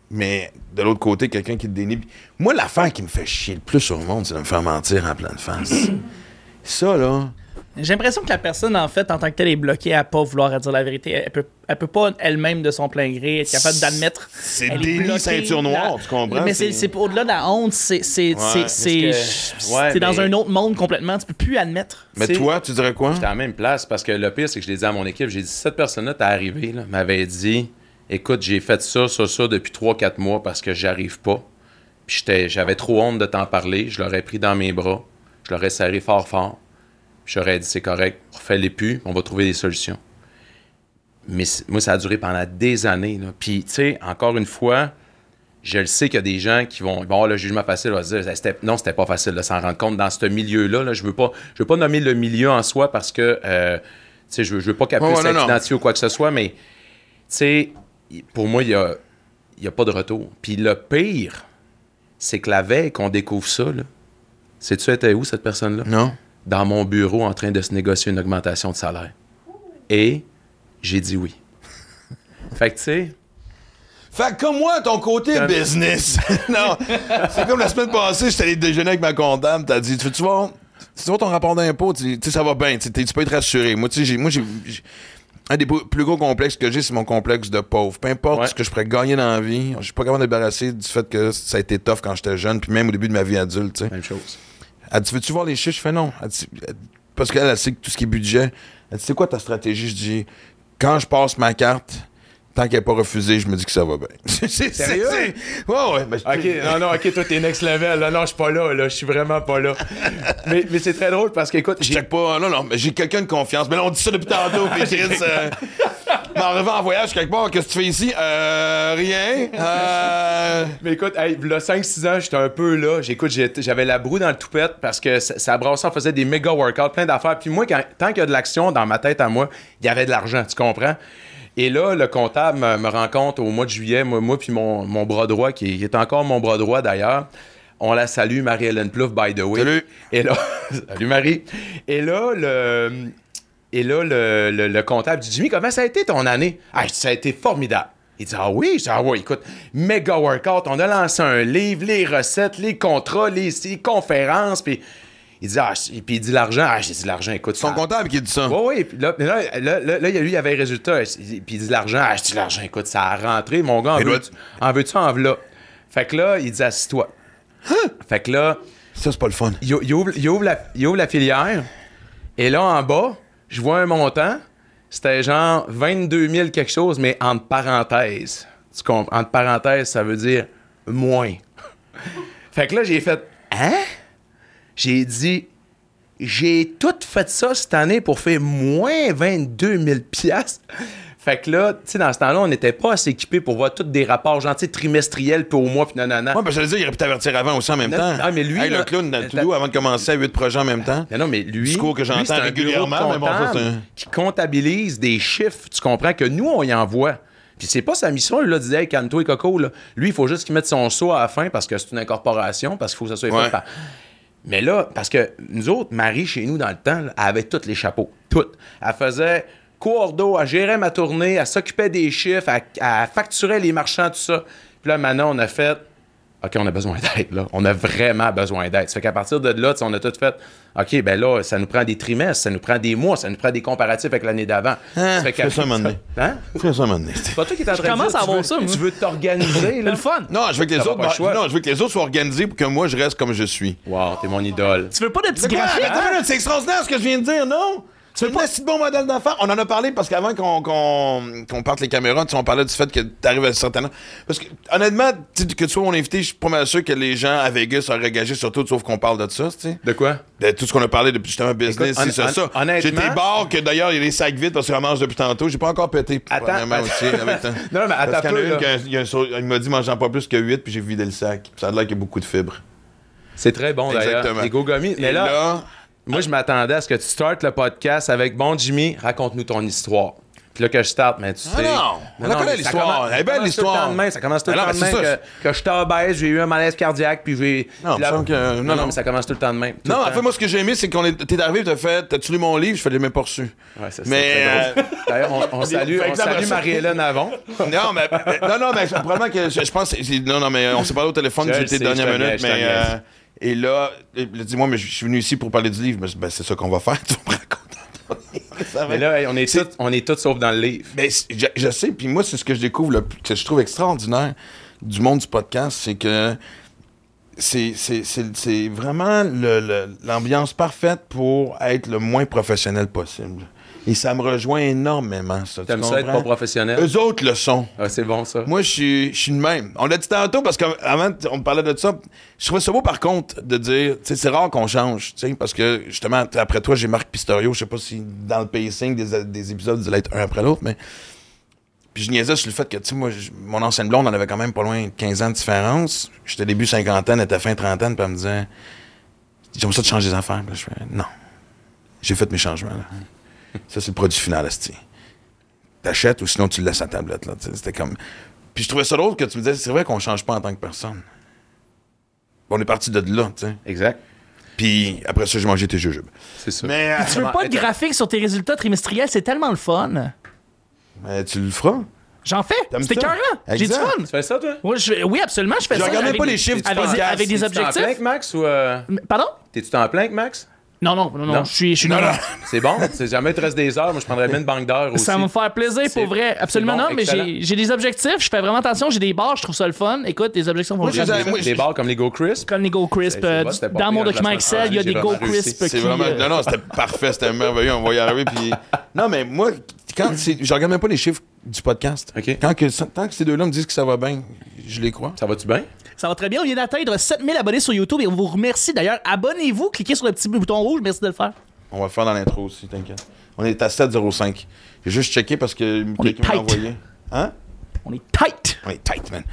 Mais de l'autre côté, quelqu'un qui te dénie. Moi, l'affaire qui me fait chier le plus au monde, c'est de me faire mentir en pleine face. ça, là. J'ai l'impression que la personne, en fait, en tant que telle, est bloquée à pas vouloir dire la vérité. Elle peut, elle peut pas elle-même de son plein gré être capable d'admettre. C'est déni ceinture noire, la- tu comprends? Mais c'est c'est au-delà de la honte, c'est c'est c'est- c'est- parce que- ouais, t'es dans mais- un autre monde complètement. Tu peux plus admettre. Mais C'est- toi, tu dirais quoi? J'étais à la même place parce que le pire, c'est que je l'ai dit à mon équipe. J'ai dit, cette personne-là t'est arrivée, là, m'avait dit, écoute, j'ai fait ça, ça, ça depuis 3-4 mois parce que j'arrive pas. Puis j'étais- j'avais trop honte de t'en parler. Je l'aurais pris dans mes bras. Je l'aurais serré fort, fort. J'aurais dit, c'est correct, refais-les plus, on va trouver des solutions. Mais moi, ça a duré pendant des années. là. Puis, tu sais, encore une fois, je le sais qu'il y a des gens qui vont, avoir le jugement facile, vont se dire, non, c'était pas facile de s'en rendre compte dans ce milieu-là. là. je veux pas, je veux pas nommer le milieu en soi parce que, euh, tu sais, je veux, je veux pas non, non. identifiée ou quoi que ce soit, mais, tu sais, pour moi, il y a, il y a pas de retour. Puis le pire, c'est que la veille qu'on découvre ça, là, sais-tu, était où cette personne-là? Non. Dans mon bureau en train de se négocier une augmentation de salaire. Et j'ai dit oui. fait que, tu sais, Fait que comme moi, ton côté business. non. C'est comme la semaine passée, j'étais allé déjeuner avec ma comptable. T'as dit, tu, tu vois, tu vois ton rapport d'impôt, tu tu sais, ça va bien. Tu, peux être rassuré. Moi, tu sais, moi, j'ai. Un des plus gros complexes que j'ai, c'est mon complexe de pauvre. Peu importe Ouais. ce que je pourrais gagner dans la vie, je suis pas capable de débarrasser du fait que ça a été tough quand j'étais jeune, puis même au début de ma vie adulte. tu sais. Même chose. Elle dit Veux-tu voir les chiffres? Je fais non. Parce qu'elle, elle sait que tout ce qui est budget. Elle dit C'est quoi ta stratégie? Je dis Quand je passe ma carte, tant qu'elle n'est pas refusée, je me dis que ça va bien. C'est- Sérieux? Ouais, ouais. Ok, non, non, ok, toi, t'es next level. Là, non, je suis pas là, là, je suis vraiment pas là. mais mais c'est très drôle parce qu'écoute, Je j'ai check pas. Non, non, mais j'ai quelqu'un de confiance. Mais là, on dit ça depuis tantôt. Chris, euh, mais en revenant en voyage quelque part, qu'est-ce que tu fais ici? Euh, rien. Euh. Mais écoute, hey, là, 5-6 ans, j'étais un peu là. J'écoute, j'avais la broue dans le toupette parce que ça, ça brassait, on faisait des méga workouts, plein d'affaires. Puis moi, quand- tant qu'il y a de l'action dans ma tête à moi, il y avait de l'argent, tu comprends? Et là, le comptable me, compte au mois de juillet, moi, moi puis mon, mon bras droit, qui, qui est encore mon bras droit d'ailleurs, on la salue, Marie-Hélène Plouffe, by the way. Salut. Et là, salut Marie. Et là, le, et là, le, le- le comptable dit Jimmy, comment ça a été ton année? Ah, je dis, ça a été formidable. Il dit Ah oui, je dis, ah oui, écoute, méga workout, on a lancé un livre, les recettes, les contrats, les, les conférences, puis il dit Ah, puis il dit l'argent. Ah, j'ai dit l'argent, écoute. Son comptable qui dit ça. oui, oui. Puis là, là, là, là, lui, il avait les résultats. Puis il dit l'argent. Ah, je dis l'argent, écoute, ça a rentré. Mon gars, en veux-tu en, veux-tu, en v'là? Fait que là, il dit assis-toi. Fait que là, Ça, c'est pas le fun. il, il ouvre, il ouvre la, il ouvre la filière. Et là, en bas, je vois un montant. C'était genre 22 000 quelque chose, mais entre parenthèses. Tu comprends? Entre parenthèses, ça veut dire moins. fait que là, j'ai fait Hein? J'ai dit J'ai tout fait ça cette année pour faire moins 22 000 piastres. Fait que là, tu sais, dans ce temps-là, on n'était pas assez équipés pour voir tous des rapports gentils trimestriels, puis au mois, puis non. Ouais, parce que j'allais dire, il aurait pu t'avertir avant aussi en même Non, temps. ah, mais lui, Hey, le clown dans le tout avant de commencer à 8 projets en même temps. Non, non, mais lui. Discours que j'entends régulièrement, mais bon, ça, un- qui comptabilise des chiffres, tu comprends, que nous, on y envoie. Puis c'est pas sa mission, là, de dire, hey, calme-toi, Coco, là. Lui, il faut juste qu'il mette son saut à la fin parce que c'est une incorporation, parce qu'il faut que ça soit Ouais. fait par. Mais là, parce que nous autres, Marie, chez nous, dans le temps, elle avait tous les chapeaux. Toutes. Elle faisait coordo, elle gérait ma tournée, elle s'occupait des chiffres, elle facturait les marchands, tout ça. Puis là, maintenant, on a fait. OK, on a besoin d'aide, là. On a vraiment besoin d'aide. Ça fait qu'à partir de là, on a tout fait. OK, ben là, ça nous prend des trimestres, ça nous prend des mois, ça nous prend des comparatifs avec l'année d'avant. Hein, ça fait fais ça un moment donné. Hein? Fais ça un moment donné. C'est pas toi qui est en train de dire, tu veux- ça, moi. Tu veux t'organiser, C'est là? le fun. Non, je veux que les autres. pas. Non, je veux que les autres soient organisés pour que moi, je reste comme je suis. Wow, t'es mon idole. Tu veux pas de petits C'est quoi? graphiques? Attends une minute, c'est extraordinaire ce que je viens de dire, non? C'est un assez bon modèle d'affaires? On en a parlé parce qu'avant qu'on parte les caméras, tu on parlait du fait que t'arrives à un certain âge. Parce que, honnêtement, tu que tu sois mon invité, je suis pas mal sûr que les gens à Vegas auraient gagé sur tout, sauf qu'on parle de ça, tu. De quoi? De tout ce qu'on a parlé depuis justement business, c'est ça. ça. J'ai des bars que d'ailleurs, il y a des sacs vides parce que je mange depuis tantôt. J'ai pas encore pété. Attends, premièrement, attends. aussi. avec ta- Non, mais attends il un m'a dit mangeant pas plus que 8, puis j'ai vidé le sac. Ça a l'air qu'il y a beaucoup de fibres. C'est très bon, d'ailleurs. Exactement. Des gogomis. Mais là, moi, je m'attendais à ce que tu startes le podcast avec Bon Jimmy, raconte-nous ton histoire. Puis là, que je starte, mais tu sais. Ah non, on la connaît, mais ça l'histoire. commence- Elle est belle, ça commence tout le l'histoire. temps de même, Ça commence tout le non, temps de mais même. Que, que je t'obèse, j'ai eu un malaise cardiaque, puis j'ai. Non, que- non, non, non, non. mais ça commence tout le temps de même. Non, en fait, moi, ce que j'ai aimé, c'est qu'on est. T'es arrivé, t'as fait. T'as-tu lu mon livre? Je fais les même pas reçu. Ouais, ça, c'est Mais, très drôle. D'ailleurs, on, on salue, on ça salue ça- Marie-Hélène avant. non, mais. Non, non, mais probablement que. Je, je pense. Non, non, mais on s'est parlé au téléphone, sais, dernière minute, mais. Et là, il a dit, moi, mais je suis venu ici pour parler du livre. Mais, ben, c'est ça qu'on va faire. Tu me va Mais là, on est tous on est tous sauf dans le livre. Mais c'est- je, je sais, puis moi, c'est ce que je découvre, le que je trouve extraordinaire du monde du podcast, c'est que c'est, vraiment l'ambiance parfaite pour être le moins professionnel possible. Et ça me rejoint énormément, ça. tu T'aimes ça être pas professionnel? Eux autres le sont. Ah, c'est bon, ça. Moi, je suis, le même. On l'a dit tantôt parce qu'avant, on parlait de ça. Je trouvais ça beau, par contre, de dire, tu sais, c'est rare qu'on change, tu sais, parce que, justement, après toi, j'ai Marc Pistorio. Je sais pas si dans le pacing des, des épisodes, ils allaient être un après l'autre, mais. Puis je niaisais sur le fait que, tu sais, moi, mon ancienne blonde, on avait quand même pas loin de 15 ans de différence. J'étais début cinquantaine, elle était fin trentaine, puis elle me disait, j'aime ça de changer les affaires. Puis là, je fais, non. J'ai fait mes changements, là. Ça, c'est le produit final, Asti. T'achètes ou sinon tu le laisses à la tablette, là. tu C'était comme. Puis je trouvais ça drôle que tu me disais, c'est vrai qu'on change pas en tant que personne. On est parti de là, tu sais. Exact. Puis après ça, j'ai mangé tes jujubes. C'est ça. Mais, euh, Tu veux pas de graphiques sur tes résultats trimestriels? C'est tellement le fun. mais tu le feras. J'en fais. Ça? écœurant. J'ai du fun. Tu fais ça, toi? Oui, je- oui, absolument, je fais Je ça. même avec pas des- les chiffres du avec, podcast. avec des T'es-tu en plein objectifs. Max ou. euh, Pardon? T'es-tu en plein Max? Non, non, non, non, Non. je suis. Je suis Non, non. C'est bon. C'est jamais il te reste des heures. Moi, je prendrais bien une banque d'heures aussi. Ça va me faire plaisir pour vrai. Absolument bon, non, mais excellent. j'ai j'ai des objectifs. Je fais vraiment attention. J'ai des barres, je trouve ça le fun. Écoute, des objectifs vont Moi, j'ai- bien. Des bars comme les Go Crisp. Comme les Go Crisp. Euh, pas dans mon document Excel, il y a des Go. Crisp qui. vraiment. euh, Non, non, c'était parfait, c'était merveilleux, on va y arriver. Puis... Non, mais moi, quand c'est- je regarde même pas les chiffres du podcast. OK. Quand que, tant que ces deux-là me disent que ça va bien, je les crois. Ça va-tu bien? Ça va très bien. On vient d'atteindre 7000 abonnés sur YouTube et on vous remercie d'ailleurs. Abonnez-vous, cliquez sur le petit bouton rouge. Merci de le faire. On va le faire dans l'intro aussi, t'inquiète. On est à 7,05. J'ai juste checké parce que quelqu'un m'a envoyé. Hein? On est tight. On est tight, man.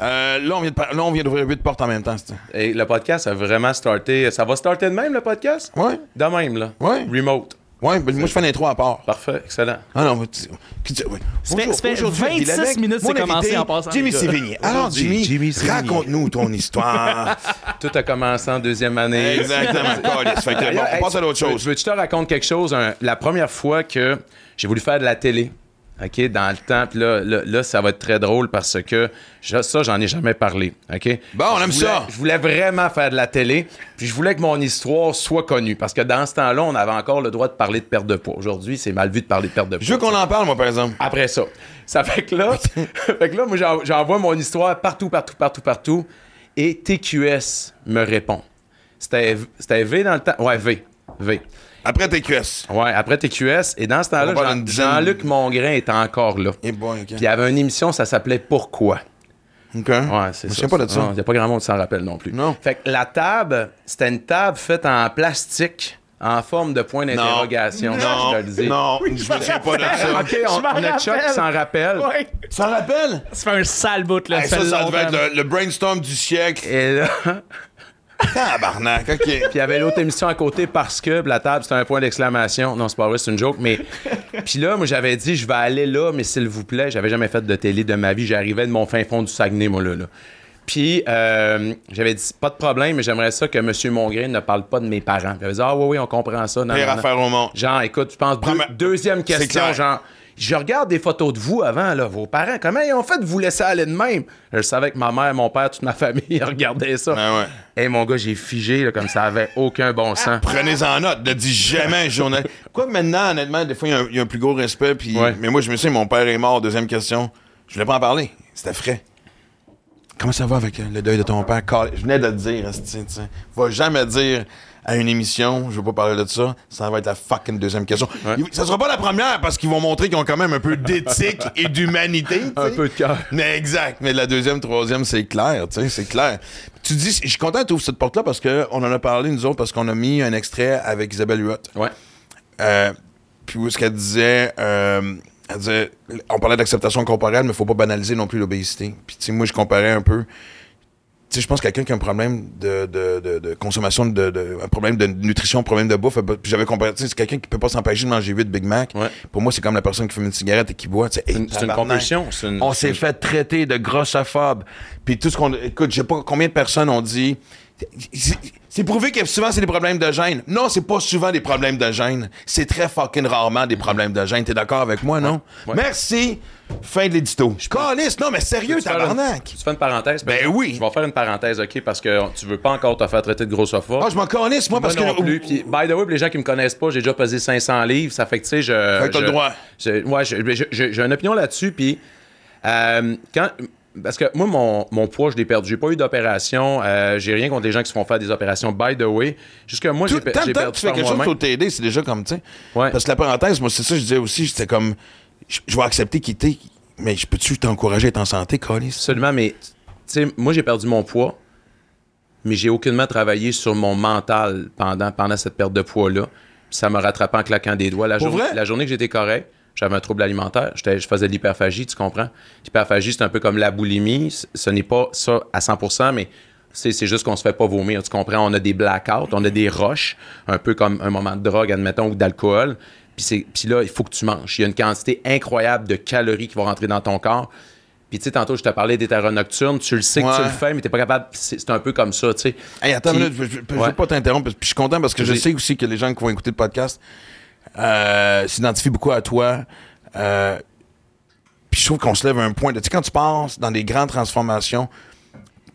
Euh, là, on vient de par- là, on vient d'ouvrir 8 portes en même temps. c'est- Et le podcast a vraiment starté. Ça va starter de même, le podcast? Ouais, De même, là. Ouais. Remote. Ouais, ben, moi, je fais l'intro à part. Parfait, excellent. Ah non, mais tu- tu- tu- ouais. Ça fait- Bonjour, ça fait aujourd'hui, 26 Bill Avec, minutes c'est commencé en passant, Jimmy. Sévigné. Alors, Jimmy, raconte-nous ton histoire. Tout a commencé en deuxième année. Exactement. Fait que, bon, on passe à l'autre chose. Je veux que je te raconte quelque chose. un- la première fois que j'ai voulu faire de la télé, OK, dans le temps, puis là, là, là, ça va être très drôle parce que je- ça, j'en ai jamais parlé, OK? Bon, on Je aime voulais- ça. Je voulais vraiment faire de la télé, puis je voulais que mon histoire soit connue parce que dans ce temps-là, on avait encore le droit de parler de perte de poids. Aujourd'hui, c'est mal vu de parler de perte de poids. Je veux qu'on en parle, moi, par exemple. Après ça. Ça fait que là, fait que là moi, j'en- j'envoie mon histoire partout, partout, partout, partout. Et TQS me répond. C'était c'était V dans le temps. Ouais, V. V. Après TQS. Ouais, après TQS. Et dans ce temps-là, Jean- Jean-Luc Mongrain était encore là. Et bon, OK. Puis il y avait une émission, ça s'appelait Pourquoi? OK. Ouais, c'est Je ça. sais pas de ça. Il n'y a pas grand monde qui s'en rappelle non plus. Non. Fait que la table, c'était une table faite en plastique, en forme de point d'interrogation. Non, je te le dis. non, je me souviens pas de ça. OK, on, Je m'en on a Chuck rappelle. qui s'en rappelle. Ouais. Tu t'en rappelles? Ça fait un sale bout, là. Hey, ça ça, ça devait être le, le brainstorm du siècle. Et là, Tabarnak, OK. Puis il y avait l'autre émission à côté parce que la table, c'était un point d'exclamation. Non, c'est pas vrai, c'est une joke. Mais puis là, moi, j'avais dit, je vais aller là, mais s'il vous plaît, j'avais jamais fait de télé de ma vie. J'arrivais de mon fin fond du Saguenay, moi, là. là. Puis euh, j'avais dit, pas de problème, mais j'aimerais ça que M. Mongrain ne parle pas de mes parents. Puis il avait dit, ah oui, oui, on comprend ça. Non, Pire non, non. affaire au monde. Genre, écoute, je pense, deux- deuxième question, genre, je regarde des photos de vous avant, là, vos parents, comment ils ont fait de vous laisser aller de même? Je savais que ma mère, mon père, toute ma famille regardaient ça. Ben ouais. Et mon gars, j'ai figé, là, comme ça avait aucun bon sens. Prenez-en note, ne dis jamais un journal. Quoi maintenant, honnêtement, des fois, il y a un- il y, a un plus gros respect. Puis, Ouais. Mais moi, je me souviens, mon père est mort, deuxième question. Je voulais pas en parler. C'était frais. Comment ça va avec euh, le deuil de ton père? Je venais de le dire, tu sais. Va jamais dire à une émission, je veux pas parler de ça, ça va être la fucking deuxième question. Ouais. Ça sera pas la première parce qu'ils vont montrer qu'ils ont quand même un peu d'éthique et d'humanité. Un peu de cœur. Mais exact. Mais la deuxième, troisième, c'est clair, tu sais, c'est clair. Tu dis, je suis content ouvres cette porte-là parce qu'on en a parlé, nous autres, parce qu'on a mis un extrait avec Isabelle Huot. Ouais. Euh, puis où est-ce qu'elle disait, euh, on parlait d'acceptation corporelle, mais il faut pas banaliser non plus l'obésité. Puis tu sais, moi, je comparais un peu. Tu sais, je pense que quelqu'un qui a un problème de, de, de, de consommation, de, de- un problème de nutrition, un problème de bouffe, puis j'avais comparé, tu sais, c'est quelqu'un qui peut pas s'empêcher de manger 8 Big Mac. Ouais. Pour moi, c'est comme la personne qui fume une cigarette et qui boit. tu sais, C'est hey, une, c'est une- On s'est fait traiter de grossophobe. Puis tout ce qu'on. Écoute, je sais pas combien de personnes ont dit. C'est- prouvé que souvent c'est des problèmes de gêne. Non, c'est pas souvent des problèmes de gêne. C'est très fucking rarement des problèmes de gêne. T'es d'accord avec moi, non? Ouais. Merci. Fin de l'édito. Calice, non, mais sérieux, tabarnak? Tu fais une parenthèse? Ben oui. Je vais faire une parenthèse, OK, parce que tu veux pas encore te faire traiter de grossophobe. Ah, je m'en calisse, moi, parce que. by the way, pour les gens qui me connaissent pas, j'ai déjà pesé 500 livres. Ça fait que, tu sais, je. Fait que t'as je- le droit. je- ouais, je- je- je- j'ai une opinion là-dessus. Puis, euh, quand. Parce que moi, mon, mon poids, je l'ai perdu. J'ai pas eu d'opération. Euh, j'ai rien contre les gens qui se font faire des opérations, by the way. Jusque moi, j'ai pe- tant que perdu tu fais quelque chose pour t'aider, c'est déjà comme, tu sais. Ouais. Parce que la parenthèse, moi, c'est ça que je disais aussi, c'était comme. Je je vais accepter quitter, mais je peux-tu t'encourager à être en santé, Calice? Absolument, mais tu sais, moi j'ai perdu mon poids, mais j'ai aucunement travaillé sur mon mental pendant, pendant cette perte de poids-là. Ça m'a rattrapé en claquant des doigts. La, la journée que j'étais correct, j'avais un trouble alimentaire, je faisais de l'hyperphagie, tu comprends? L'hyperphagie, c'est un peu comme la boulimie. Ce n'est pas ça à 100%, mais c'est juste qu'on se fait pas vomir, tu comprends? On a des blackouts, on a des rushs, un peu comme un moment de drogue, admettons, ou d'alcool. Puis là, il faut que tu manges. Il y a une quantité incroyable de calories qui vont rentrer dans ton corps. Puis tu sais, tantôt, je te parlais des terreurs nocturnes. Tu le sais que tu le fais, mais t'es pas capable. C'est un peu comme ça, tu sais. Hey, attends Puis- une minute, je, je- je veux Ouais. pas t'interrompre, puis je suis content parce que je sais aussi que les gens qui vont écouter le podcast euh, s'identifient beaucoup à toi. Euh, puis je trouve qu'on se lève à un point de. Tu sais, quand tu penses dans des grandes transformations,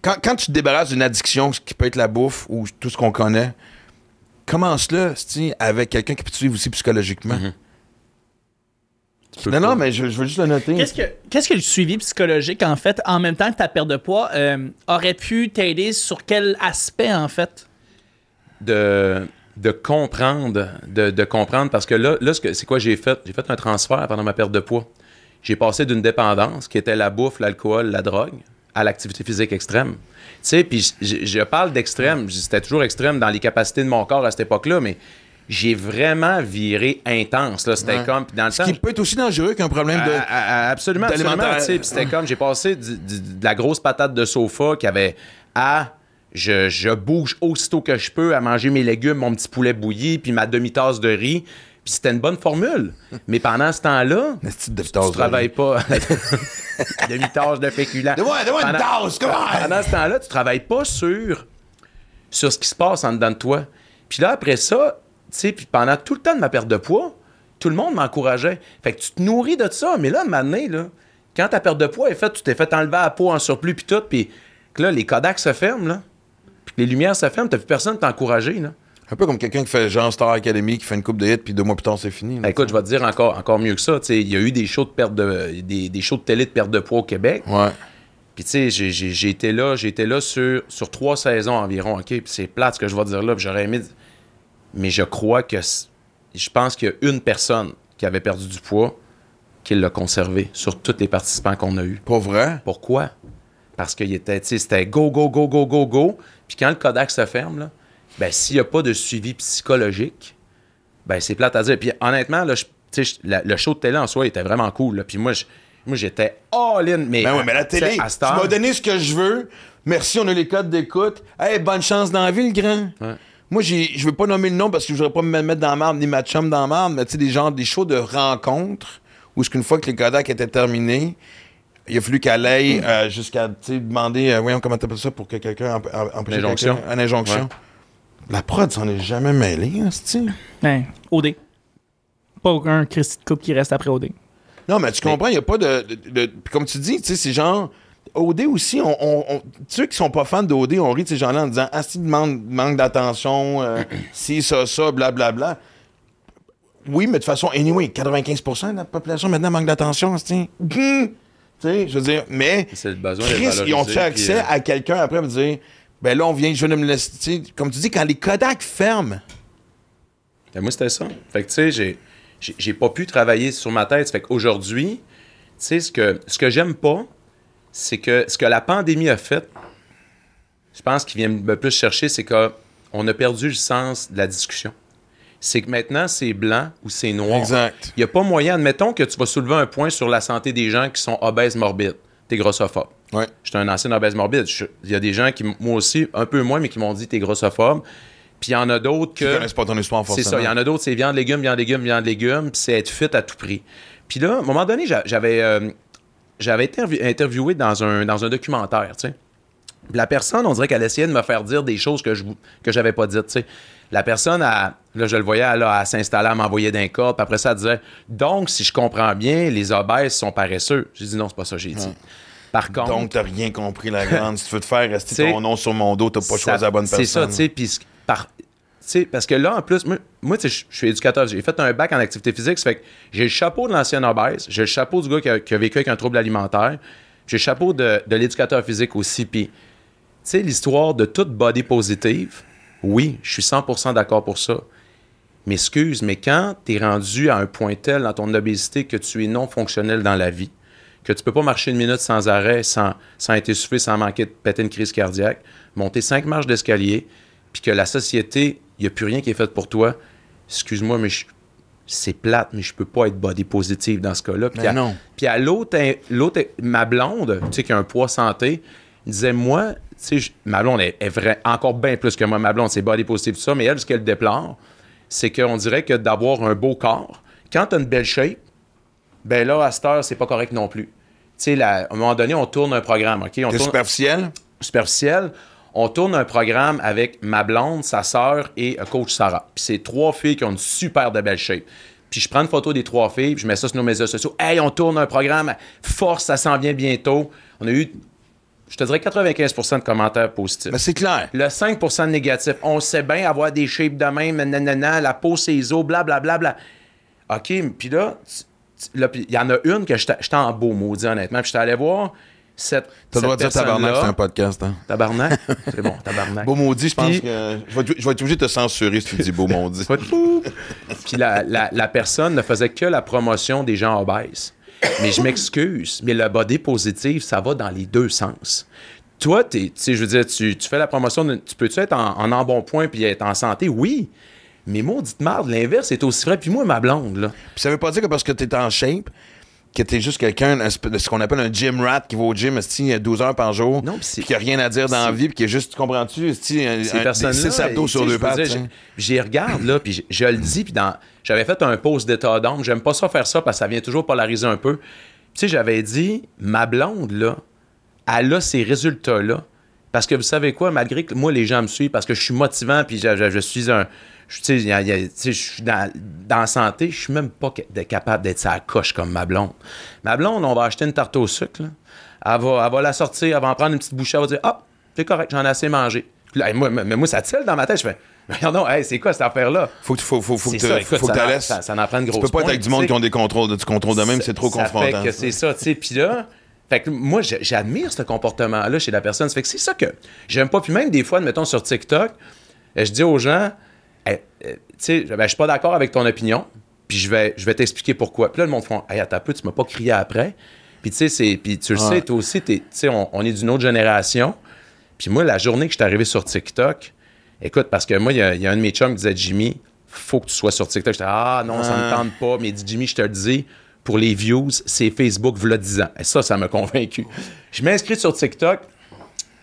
quand, quand tu te débarrasses d'une addiction, ce qui peut être la bouffe ou tout ce qu'on connaît, commence-le, avec quelqu'un qui peut te suivre aussi psychologiquement. Mhm. Peux Non, non, mais je, je veux juste le noter. Qu'est-ce que, qu'est-ce que le suivi psychologique, en fait, en même temps que ta perte de poids, euh, aurait pu t'aider sur quel aspect, en fait? de, de comprendre, de, de comprendre, parce que là, là c'est quoi j'ai fait? J'ai fait un transfert pendant ma perte de poids. J'ai passé d'une dépendance, qui était la bouffe, l'alcool, la drogue, à l'activité physique extrême. Tu sais, puis je, je parle d'extrême, c'était toujours extrême dans les capacités de mon corps à cette époque-là, mais j'ai vraiment viré intense. C'était Ouais. comme, dans le Ce temps... qui peut être aussi dangereux qu'un problème de. À- à- à- absolument, absolument. c'était comme, j'ai passé du- du- de la grosse patate de sofa qui avait à je, je bouge aussitôt que je peux à manger mes légumes, mon petit poulet bouilli, puis ma demi-tasse de riz. Puis c'était une bonne formule. Mais pendant ce temps-là, de tu de travailles pas. demi-tasse de. Donne-moi donne-moi une Pendant- tasse, comment? pendant ce temps-là, tu travailles pas sur, sur ce qui se passe en dedans de toi. Puis là, après ça, tu sais, puis pendant tout le temps de ma perte de poids, tout le monde m'encourageait. Fait que tu te nourris de ça. Mais là, maintenant, là, quand ta perte de poids est faite, tu t'es fait enlever à la peau en surplus, puis tout, puis là, les Kodaks se ferment, là, puis que les lumières se ferment, t'as plus personne t'encourager, là. Un peu comme quelqu'un qui fait genre Star Academy, qui fait une coupe de hits, puis deux mois plus tard, c'est fini. là. Écoute, je vais te dire encore, encore mieux que ça. tu sais, Il y a eu des shows de perte de des, des shows de télé de perte de poids au Québec. Ouais. Puis tu sais, j'ai- été là, sur, sur trois saisons environ, OK? Puis c'est plate ce que je vais dire là, puis j'aurais aimé... Mais je crois que... Je pense qu'il y a une personne qui avait perdu du poids qui l'a conservé sur tous les participants qu'on a eus. Pas vrai? Pourquoi? Parce qu'il était, c'était go, go, go, go, go, go. Puis quand le Kodak se ferme, là, ben s'il n'y a pas de suivi psychologique, ben c'est plate à dire. Puis honnêtement, là, je- la- le show de télé en soi était vraiment cool. là. Puis moi, je- moi j'étais all-in. Mais, Ben oui, mais la télé, à tu m'as donné ce que je veux. Merci, on a les codes d'écoute. Hey, bonne chance dans la vie, le grand. Ouais. Moi, je veux pas nommer le nom parce que je voudrais pas me mettre dans la marde ni ma chum dans la marde, mais tu sais, des genres, des shows de rencontres où, qu'une fois que les Kodak étaient terminés, il a fallu qu'elle aille euh, jusqu'à demander, euh, voyons, comment t'appelles ça pour que quelqu'un empêche L'injonction. quelqu'un- Une injonction. Ouais. La prod s'en est jamais mêlée, hein. Ben, OD. Pas aucun Christy de couple qui reste après OD. Non, mais tu comprends, il n'y a pas de, de- Comme tu dis, tu sais, c'est genre. OD aussi, on, on- on- ceux qui sont pas fans d'OD, on rit de ces gens-là en disant Ah, si, manque, manque d'attention, euh, si, ça, ça, blablabla. Oui, mais de toute façon, anyway, 95% de la population maintenant manque d'attention, c'est Tu sais, je veux dire, mais. Le besoin Chris, ils ont valorisé, fait accès puis, euh, à quelqu'un après pour dire Ben là, on vient, je viens de me laisser. Comme tu dis, quand les Kodak ferment, Ben, moi, c'était ça. Fait que, tu sais, j'ai- j'ai j'ai pas pu travailler sur ma tête. Fait qu'aujourd'hui, tu sais, ce que, ce que j'aime pas, c'est que ce que la pandémie a fait, je pense qu'il vient me plus chercher, c'est qu'on a perdu le sens de la discussion. C'est que maintenant, c'est blanc ou c'est noir. Exact. Il n'y a pas moyen, admettons que tu vas soulever un point sur la santé des gens qui sont obèses morbides. T'es grossophobe. ouais. J'étais un ancien obèse morbide. Il y a des gens qui, moi aussi, un peu moins, mais qui m'ont dit t'es grossophobe. Puis il y en a d'autres Qui que. connaissent pas ton histoire, C'est forcément. ça. Il y en a d'autres, c'est viande, légumes, viande, légumes, viande, légumes, puis c'est être fit à tout prix. Puis là, à un moment donné, j'a- j'avais euh, j'avais intervi- interviewé dans un, dans un documentaire, tu sais. La personne, on dirait qu'elle essayait de me faire dire des choses que je que j'avais pas dites, tu sais. La personne, elle- là, je le voyais, elle, elle s'installait, elle m'envoyait d'un corps, puis après ça, elle disait Donc, si je comprends bien, les obèses sont paresseux. J'ai dit non, c'est pas ça que j'ai dit. Par contre, Donc, t'as rien compris, la grande. si tu veux te faire rester ton nom sur mon dos, t'as pas ça- choisi la bonne personne. C'est ça, tu sais, puis par- parce que là, en plus, moi, moi, tu sais, je je suis éducateur, j'ai fait un bac en activité physique, ça fait que j'ai le chapeau de l'ancien obèse, j'ai le chapeau du gars qui a, qui a vécu avec un trouble alimentaire, j'ai le chapeau de, de l'éducateur physique aussi, puis, tu sais, l'histoire de toute body positive, oui, je suis 100% d'accord pour ça. Mais excuse, mais quand tu es rendu à un point tel dans ton obésité que tu es non fonctionnel dans la vie, que tu peux pas marcher une minute sans arrêt, sans, sans être essoufflé, sans manquer de péter une crise cardiaque, monter cinq marches d'escalier, puis que la société, il n'y a plus rien qui est fait pour toi, excuse-moi, mais je- c'est plate, mais je peux pas être body positive dans ce cas-là. Puis Mais à- non. Puis à l'autre, l'autre, ma blonde, tu sais, qui a un poids santé, disait, moi, tu sais, ma blonde est, est vrai, encore bien plus que moi. Ma blonde, c'est body positive, tout ça, mais elle, ce qu'elle déplore, c'est qu'on dirait que d'avoir un beau corps, quand tu as une belle shape, ben là, à cette heure, c'est pas correct non plus. Tu sais, à un moment donné, on tourne un programme, OK? On tourne superficiel? superficiel. On tourne un programme avec ma blonde, sa sœur et euh, coach Sarah. Puis c'est trois filles qui ont une super de belle shape. Puis je prends une photo des trois filles, puis je mets ça sur nos médias sociaux. Hey, on tourne un programme, force, ça s'en vient bientôt. On a eu je te dirais 95% de commentaires positifs. Mais c'est clair. Le 5 de négatif, on sait bien avoir des shapes de même, nanana, la peau, ses os, blablabla. Bla, bla. OK, puis là, il y en a une que j'étais en beau maudit, honnêtement. Puis j'étais allé voir cette. T'as le droit de dire tabarnak, c'est un podcast, hein. Tabarnak? C'est bon, tabarnak. Beau maudit, je pense Puis- que. Je vais, être- je vais être obligé de te censurer si tu dis beau maudit. Puis la, la- la personne ne faisait que la promotion des gens obèses. Mais je m'excuse, mais le body positif, ça va dans les deux sens. Toi, tu je veux dire, tu, fais la promotion, tu peux-tu être en, en embonpoint puis être en santé? Oui. Mais maudite marde, l'inverse est aussi vrai. Puis moi, ma blonde, là. Puis ça veut pas dire que parce que t'es en shape, que t'es juste quelqu'un, de ce qu'on appelle un gym rat qui va au gym esti, 12 heures par jour, Non, puis c'est- qui a rien à dire dans la c'est- vie, puis qui est juste, tu comprends-tu, esti, un, ces un- personnes-là. des six abdos sur deux pattes. J'y regarde, là, puis je, je le dis, puis dans, j'avais fait un pause d'état d'âme. J'aime pas ça faire ça parce que ça vient toujours polariser un peu. Tu sais, j'avais dit, ma blonde, là, elle a ces résultats-là. Parce que vous savez quoi, malgré que moi, les gens me suivent, parce que je suis motivant, puis je, je- je suis un. Je- Tu tu suis dans, dans la santé, je suis même pas capable d'être sa coche comme ma blonde. Ma blonde, on va acheter une tarte au sucre, là. Elle va, elle va la sortir, elle va en prendre une petite bouchée, elle va dire Ah, c'est correct, j'en ai assez mangé. Là, moi, mais moi, ça tire dans ma tête, je fais non, hey, c'est quoi cette affaire-là? Faut que faut, faut, faut que en- laisses. ça- ça en prend une Tu peux grosse pas être avec du monde tu qui ont des contrôles, du contrôle de même, c'est trop ça confrontant. fait que c'est ça, tu sais. Puis là, fait que moi, j'admire ce comportement-là chez la personne. Ça fait que c'est ça que j'aime pas. Puis même des fois, mettons sur TikTok, je dis aux gens, Hey, euh, tu sais, ben, je suis pas d'accord avec ton opinion, puis je vais, je vais t'expliquer pourquoi. Puis là, le monde font, hey, attends un peu, tu m'as pas crié après. Puis tu sais, puis tu le Ouais. sais, toi aussi, t'es- tu sais, on, on est d'une autre génération. Puis moi, la journée que je suis arrivé sur TikTok, écoute, parce que moi, il y, a- il y a un de mes chums qui disait, Jimmy, faut que tu sois sur TikTok. J'étais, ah non, ça me tente pas. Mais il dit, Jimmy, je te le dis, pour les views, c'est Facebook, v'là 10 ans. Et ça, ça m'a convaincu. Je m'inscris sur TikTok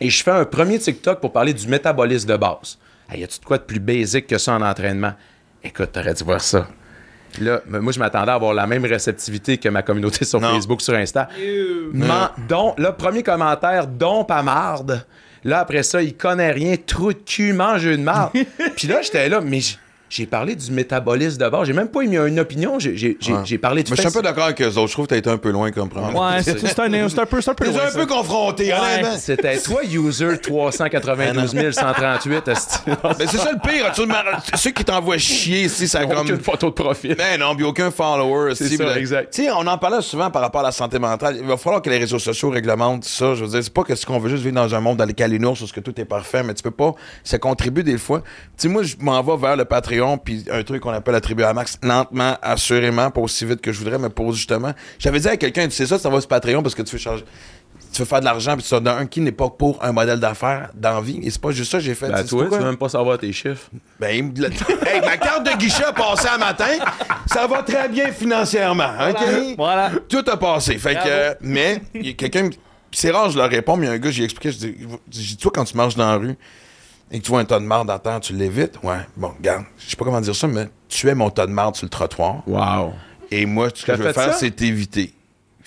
et je fais un premier TikTok pour parler du métabolisme de base. Hey, y a-tu de quoi de plus basique que ça en entraînement? Écoute, t'aurais dû voir ça. Là, moi, je m'attendais à avoir la même réceptivité que ma communauté sur Non. Facebook, sur Insta. Man- donc, là, premier commentaire, don pas marde. Là, après ça, il connaît rien, trou de cul, mange une marde. Puis là, j'étais là, mais j'ai parlé du métabolisme de base. J'ai même pas émis une opinion, j'ai j'ai- j'ai- Ouais. j'ai parlé du Mais je suis un peu d'accord avec eux autres. Je trouve que t'as été un peu loin comme premier. Ouais, c'est c'est un, c'est un peu, c'est un peu T'es loin, un ça. peu confronté, honnêtement. C'était toi, user 392 138. esti. Mais c'est ça le pire. Ceux qui t'envoient chier, si ça comme. Aucune photo de profil. Ben non, puis aucun follower. C'est ça, exact. Tu sais, on en parlait souvent par rapport à la santé mentale. Il va falloir que les réseaux sociaux réglementent ça. Je veux dire, c'est pas que ce qu'on veut juste vivre dans un monde dans lequel où ce que tout est parfait, mais tu peux pas. Ça contribue des fois. Tu sais, moi, je m'en vais vers le Patreon, puis un truc qu'on appelle la tribu à max, lentement, assurément, pas aussi vite que je voudrais, mais pour justement. J'avais dit à quelqu'un, tu sais ça, ça va sur Patreon parce que tu veux changer. Tu veux faire de l'argent, puis ça, d'un qui n'est pas pour un modèle d'affaires d'envie. Et c'est pas juste ça que j'ai fait. Ben, Tu sais toi, tu veux même pas savoir tes chiffres. Ben, il me l'a- hey, ma carte de guichet a passé un matin. Ça va très bien financièrement. OK? Voilà. Tout a passé. Fait que, euh, mais, il y a quelqu'un. me- C'est rare, je leur réponds, mais il y a un gars, j'ai expliqué. Je dis, j'ai dit, toi, quand tu marches dans la rue et que tu vois un tas de marde à terre, tu l'évites? Ouais, bon, regarde, je sais pas comment dire ça, mais tu es mon tas de marde sur le trottoir. Wow. Et moi, ce que je veux faire, c'est t'éviter.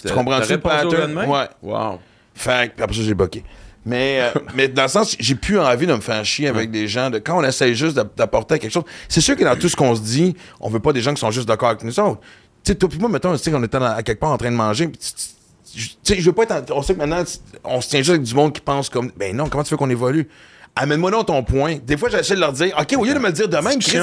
Tu comprends-tu le pattern? Ouais. Wow. Fait que, puis après ça, j'ai bloqué. Mais, euh, mais dans le sens, j'ai plus envie de me faire chier avec des gens. De, quand on essaye juste d'app- d'apporter quelque chose, c'est sûr que dans tout ce qu'on se dit, on veut pas des gens qui sont juste d'accord avec nous autres. Tu sais, toi puis moi, mettons, tu sais, qu'on était dans- à quelque part en train de manger, tu- sais, je veux pas être. en- on sait que maintenant, on se tient juste avec du monde qui pense comme. Ben non, comment tu veux qu'on évolue? Amène-moi donc ton point. Des fois, j'essaie de leur dire, OK, au lieu de me le dire de même, Chris,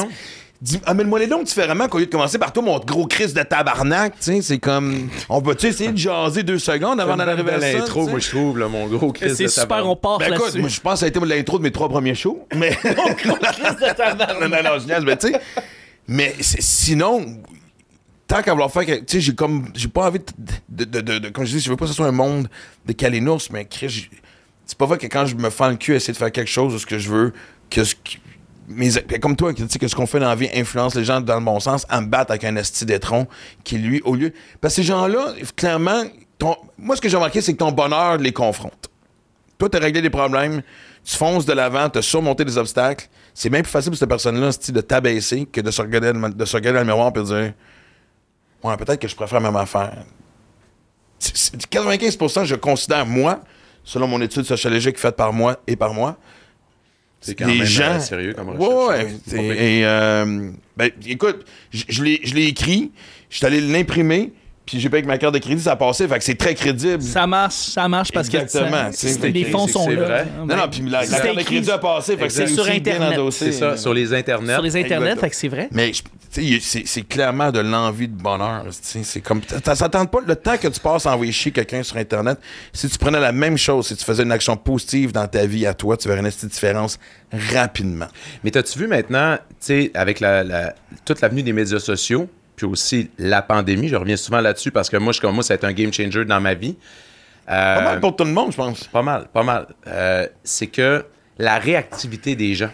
amène-moi les donc différemment qu'au lieu de commencer par toi, mon gros Chris de tabarnak, tu sais, c'est comme. On va-tu essayer de jaser deux secondes avant d'arriver à l'intro, moi, je trouve, là, mon gros Chris C'est de super, tabarnak. on part Ben écoute, moi, je pense que ça a été l'intro de mes trois premiers shows. Mais. non, non, non, je niaise, mais tu sais. Mais c'est- sinon, tant qu'à vouloir faire. que- Tu sais, j'ai comme. J'ai pas envie de, de, de, de- de- Comme je dis, je veux pas que ce soit un monde de calinours, mais Chris, c'est pas vrai que quand je me fends le cul à essayer de faire quelque chose de ce que je veux, que ce qui- mes- comme toi, tu sais, que ce qu'on fait dans la vie influence les gens dans le bon sens, à me battre avec un esti d'étron qui, lui, au lieu. Parce que ces gens-là, clairement, ton- moi, ce que j'ai remarqué, c'est que ton bonheur les confronte. Toi, tu as réglé des problèmes, tu fonces de l'avant, tu as surmonté des obstacles. C'est bien plus facile pour cette personne-là de t'abaisser que de se, regarder, de se regarder dans le miroir et de dire Ouais, peut-être que je préfère la même affaire. C'est- c'est- 95% je considère, moi, selon mon étude sociologique faite par moi et par moi, C'est quand les même gens. euh, sérieux comme Ouais, recherche. ouais. hein. c'est- Et, euh, ben, écoute, je je l'ai je l'ai écrit, je suis allé l'imprimer, puis j'ai payé avec ma carte de crédit, ça a passé. Fait que c'est très crédible. Ça marche, ça marche parce Exactement, que c'est- ça- les c'est- fonds c'est- sont là. vrai. Non, non, puis la, la carte de crédit a passé. Fait que c'est. Sur Internet. endossé. C'est ça, sur les internets. Sur les internets, fait que c'est vrai. Mais je- tu sais, c'est c'est clairement de l'envie de bonheur. tu sais, C'est comme. Ça tente pas le temps que tu passes à envoyer chier quelqu'un sur Internet. Si tu prenais la même chose, si tu faisais une action positive dans ta vie à toi, tu verrais une petite différence rapidement. Mais t'as-tu vu maintenant, tu sais, avec la, la- toute l'avenue des médias sociaux, puis aussi la pandémie, je reviens souvent là-dessus parce que moi, je, comme moi, ça a été un game changer dans ma vie. Euh, Pas mal pour tout le monde, je pense. Pas mal, pas mal. Euh, c'est que la réactivité des gens.